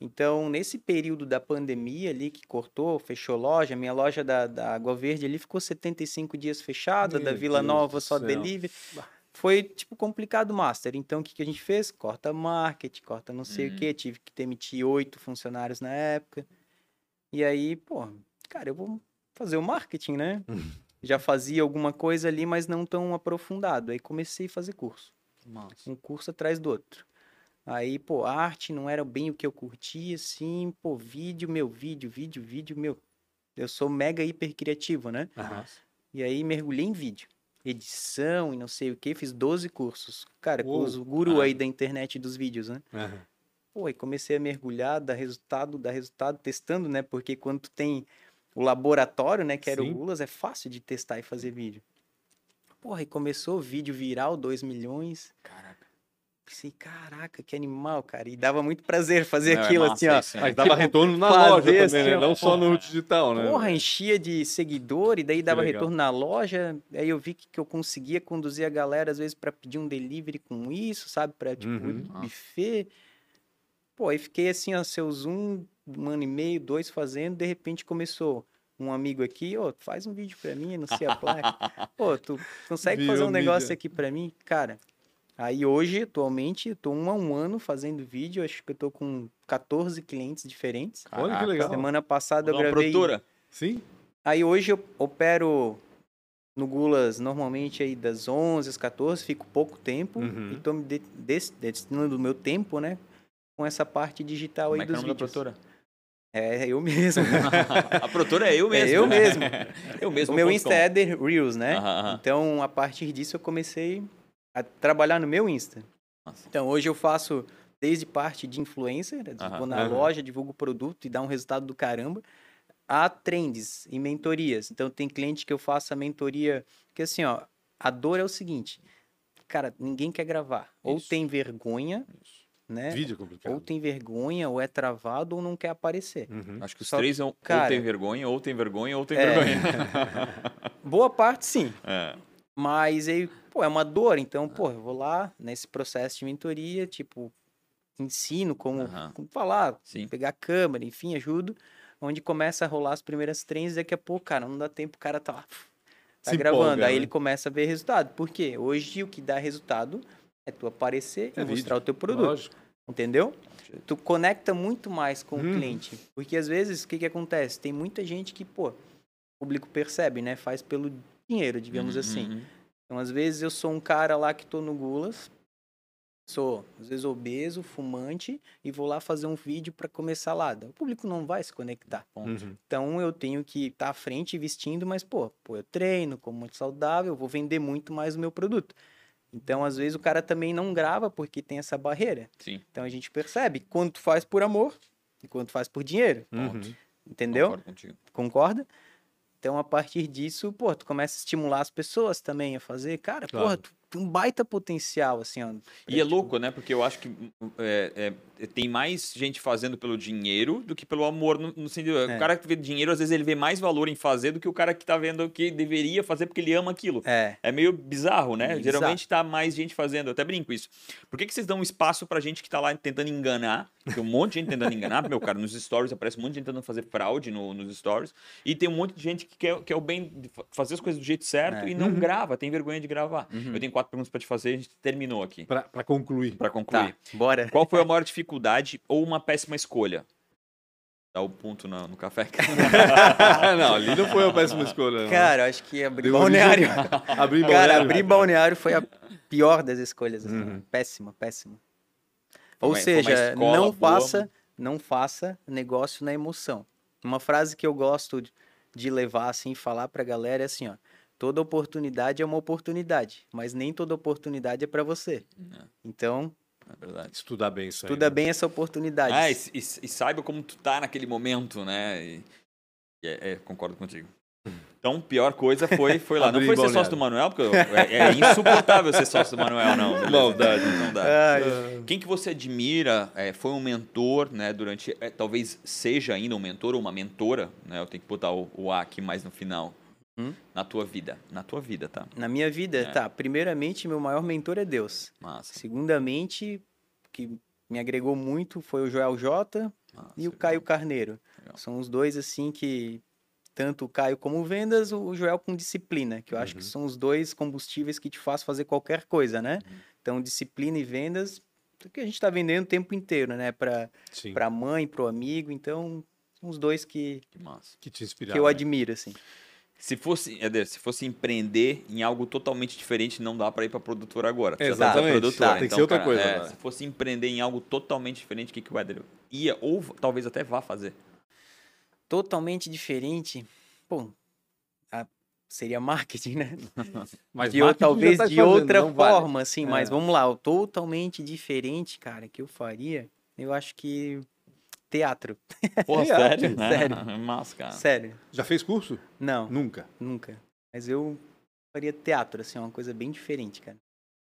Então, nesse período da pandemia ali, que cortou, fechou loja, minha loja da, da Água Verde ali ficou 75 dias fechada, Meu da Vila Deus Nova só delivery. Foi, tipo, complicado master. Então, o que, que a gente fez? Corta marketing, corta não sei o quê. Tive que demitir oito funcionários na época. E aí, pô, cara, eu vou fazer o marketing, né? [laughs] Já fazia alguma coisa ali, mas não tão aprofundado. Aí comecei a fazer curso. Nossa. Um curso atrás do outro. Aí, pô, arte não era bem o que eu curtia, assim, pô, vídeo, meu, vídeo, vídeo, vídeo, meu. Eu sou mega hiper criativo, né? Uhum. E aí mergulhei em vídeo. Edição e não sei o que, fiz 12 cursos. Cara, com os guru aí da internet dos vídeos, né? Uhum. Pô, e comecei a mergulhar, dar resultado, dar resultado, testando, né? Porque quando tu tem o laboratório, né, que era Sim. o Gulas, é fácil de testar e fazer vídeo. Porra, e começou vídeo viral, 2 milhões. Caraca. Pensei, caraca, que animal, cara. E dava muito prazer fazer Não, é aquilo, é assim, ó. Mas dava retorno na loja também, assim, né? Não só no digital, né? Porra, enchia de seguidor e daí dava retorno na loja. Aí eu vi que, que eu conseguia conduzir a galera, às vezes, para pedir um delivery com isso, sabe? Pra, tipo, uhum. buffet. Pô, aí fiquei assim, ó, seus um, um ano e meio, dois fazendo, de repente começou um amigo aqui, ó, oh, faz um vídeo para mim, não sei a placa. [laughs] Pô, tu consegue fazer um negócio aqui para mim? Cara, Aí hoje, atualmente, eu tô um a um ano fazendo vídeo, acho que eu tô com 14 clientes diferentes. Caraca. Olha que legal. Semana passada eu gravei... produtora? Sim. Aí hoje eu opero no Gulas normalmente aí das 11 às 14, fico pouco tempo uhum. e tô me de destinando o meu tempo, né, com essa parte digital Como aí é dos é vídeos. produtora? É, eu mesmo. [laughs] a produtora é eu mesmo. É eu mesmo. [laughs] eu mesmo. O meu Insta é The Reels, né? Então, a partir disso, eu comecei a trabalhar no meu Insta. Nossa. Então, hoje eu faço desde parte de influencer, né? vou na loja, divulgo o produto e dá um resultado do caramba, a trends e mentorias. Então, tem cliente que eu faço a mentoria, que assim, ó, a dor é o seguinte, cara, ninguém quer gravar. Isso. Ou tem vergonha, Isso. Né? Vídeo é complicado. Ou tem vergonha, ou é travado, ou não quer aparecer. Uhum. Acho que os Só, três são, cara, ou tem vergonha, ou tem vergonha, ou tem é... vergonha. [laughs] Boa parte, sim. É. Mas aí, pô, é uma dor. Então, pô, eu vou lá nesse processo de mentoria, tipo, ensino como, uhum. como falar, Sim. pegar a câmera, enfim, ajudo. Onde começa a rolar as primeiras trends, daqui a pouco, cara, não dá tempo, o cara tá lá, tá Se gravando. Empolga, aí né? ele começa a ver resultado. Por quê? Hoje o que dá resultado é tu aparecer é e vídeo. mostrar o teu produto. Lógico. Entendeu? Tu conecta muito mais com hum. o cliente. Porque às vezes, o que que acontece? Tem muita gente que, pô, o público percebe, né? Faz pelo dinheiro, digamos uhum. assim. Uhum. Então, às vezes, eu sou um cara lá que tô no Gulas, sou, às vezes, obeso, fumante, e vou lá fazer um vídeo para comer salada. O público não vai se conectar. Uhum. Então, eu tenho que estar tá à frente vestindo, mas, pô, pô, eu treino, como muito saudável, vou vender muito mais o meu produto. Então, às vezes, o cara também não grava porque tem essa barreira. Sim. Então, a gente percebe quanto tu faz por amor e quanto faz por dinheiro. Uhum. Entendeu? Concordo contigo. Concorda? Então, a partir disso, pô, tu começa a estimular as pessoas também a fazer. Cara, claro. porra, tu tem um baita potencial, assim, ó. E é louco, né? Porque eu acho que é, é, tem mais gente fazendo pelo dinheiro do que pelo amor. No, no sentido, é. O cara que vê dinheiro, às vezes, ele vê mais valor em fazer do que o cara que tá vendo que deveria fazer porque ele ama aquilo. É. É meio bizarro, né? Meio Geralmente bizarro. tá mais gente fazendo. Eu até brinco isso. Por que, que vocês dão espaço pra gente que tá lá tentando enganar? Tem um monte de gente tentando enganar, meu cara, nos stories aparece um monte de gente tentando fazer fraude no, nos stories. E tem um monte de gente que quer, quer o bem, fazer as coisas do jeito certo é. e não uhum. grava, tem vergonha de gravar. Uhum. Eu tenho quatro perguntas para te fazer, a gente terminou aqui. Para concluir. Para concluir. Tá, bora. Qual foi a maior dificuldade ou uma péssima escolha? Dá o um ponto no, no café. [laughs] não, ali não foi a péssima escolha. Não. Cara, acho que abrir balneário. [laughs] abrir balneário. Cara, abrir balneário foi a pior das escolhas. Assim. Uhum. Péssima, péssima. Ou seja, não boa. faça não faça negócio na emoção. Uma frase que eu gosto de levar assim, falar pra galera é assim, ó. Toda oportunidade é uma oportunidade, mas nem toda oportunidade é para você. É. Então, é verdade. Estudar bem isso Estuda aí, né? bem essa oportunidade. Ah, e, e, e, saiba como tu tá naquele momento, né? E, é, é, concordo contigo. Então, pior coisa foi, foi lá. [laughs] não foi ser sócio do Manuel, porque é, é, insuportável ser sócio do Manuel, não. [laughs] Maldade. Não dá. Quem que você admira, é, foi um mentor, né, durante, é, talvez seja ainda um mentor ou uma mentora, né, eu tenho que botar o, o A aqui mais no final, hum? na tua vida, na tua vida, tá? Na minha vida, é. tá. Primeiramente, meu maior mentor é Deus. Massa. Segundamente, que me agregou muito foi o Joel J Massa, e o Caio Carneiro. Legal. São os dois, assim, que tanto o Caio como vendas, o Joel com disciplina, que eu uhum. acho que uhum. são os dois combustíveis que te faz fazer qualquer coisa, né? Uhum. Então, disciplina e vendas, que a gente está vendendo o tempo inteiro, né? Para a mãe, para o amigo. Então, são os dois que, que, massa. que te inspiraram. Que eu admiro, assim. Se fosse, Eder, se fosse empreender em algo totalmente diferente, não dá para ir para produtor agora. Tá Exatamente. Produtora. Tá, tem então, que ser outra cara, coisa. É, se fosse empreender em algo totalmente diferente, o que, que o Eder ia ou talvez até vá fazer? totalmente diferente, bom, a, seria marketing, né? [laughs] mas de, talvez tá de fazendo, outra forma, vale. assim, é. mas vamos lá, o totalmente diferente, cara, que eu faria, eu acho que teatro. Pô, [laughs] sério? sério. É massa, cara. Sério. Já fez curso? Não. Nunca? Nunca. Mas eu faria teatro, assim, uma coisa bem diferente, cara.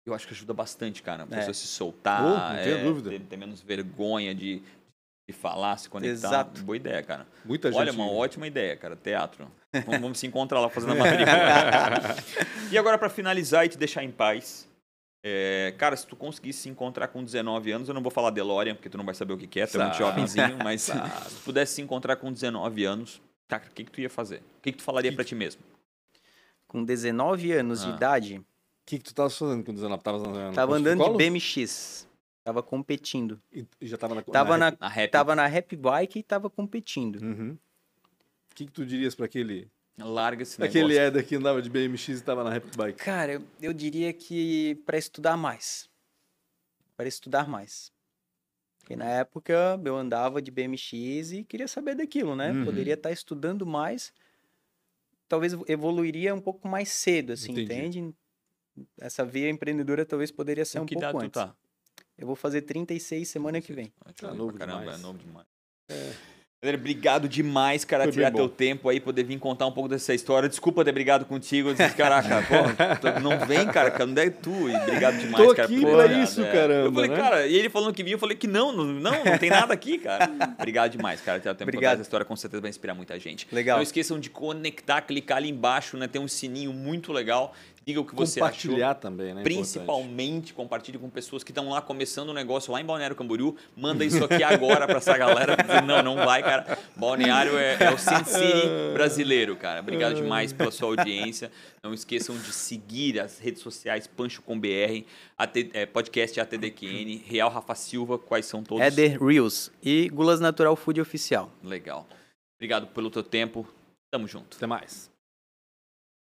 Eu acho que ajuda bastante, cara. A pessoa é. se soltar, oh, não tenho é, dúvida. Ter, ter, menos vergonha de, e falar, se conectar. Exato. Boa ideia, cara. Muita Olha, gente... uma ótima ideia, cara. Teatro. [laughs] Vamos, vamos se encontrar lá fazendo a [laughs] matrícula. e agora, para finalizar e te deixar em paz. É, cara, se tu conseguisse se encontrar com 19 anos, eu não vou falar DeLorean, porque tu não vai saber o que, que é, tu é muito jovenzinho, [laughs] mas se tu pudesse se encontrar com 19 anos, cara, o que, que tu ia fazer? O que, que tu falaria para ti mesmo? Com 19 anos ah. de idade. O que, que tu tava fazendo com 19? Tava, tava andando de BMX. Tava competindo. E já tava na, tava na, na, na rap. Tava na rap bike e tava competindo. Uhum. O que, que tu dirias para aquele. Larga esse negócio. Aquele Eder que andava de BMX e tava na rap bike. Cara, eu, eu diria que para estudar mais. Para estudar mais. Porque na época eu andava de BMX e queria saber daquilo, né? Uhum. Poderia estar tá estudando mais. Talvez evoluiria um pouco mais cedo, assim, Entendi. entende? Essa via empreendedora talvez poderia ser um pouco antes. Tá? Eu vou fazer 36 semana que vem. Tá novo caramba, demais. é novo demais. É. Obrigado demais, cara, Foi tirar teu tempo aí, poder vir contar um pouco dessa história. Desculpa ter brigado contigo. Eu disse, caraca, pô, não vem, cara, onde é tu? E obrigado demais, Tô cara. aqui pra isso, é. caramba. Eu falei, né? cara, e ele falando que vinha, eu falei que não, não, não, não tem nada aqui, cara. Obrigado demais, cara, tirar tempo obrigado. essa história, com certeza vai inspirar muita gente. Legal. Não esqueçam de conectar, clicar ali embaixo, né? Tem um sininho muito legal diga o que você Compartilhar achou. também, né? Principalmente, importante. compartilhe com pessoas que estão lá começando um negócio lá em Balneário Camboriú. Manda isso aqui agora para essa galera. Dizer, não, não vai, cara. Balneário é, é o Sin City brasileiro, cara. Obrigado demais pela sua audiência. Não esqueçam de seguir as redes sociais Pancho com BR, AT, é, podcast ATDQN, Real Rafa Silva, quais são todos? Eder Reels e Gulas Natural Food Oficial. Legal. Obrigado pelo teu tempo. Tamo junto. Até mais.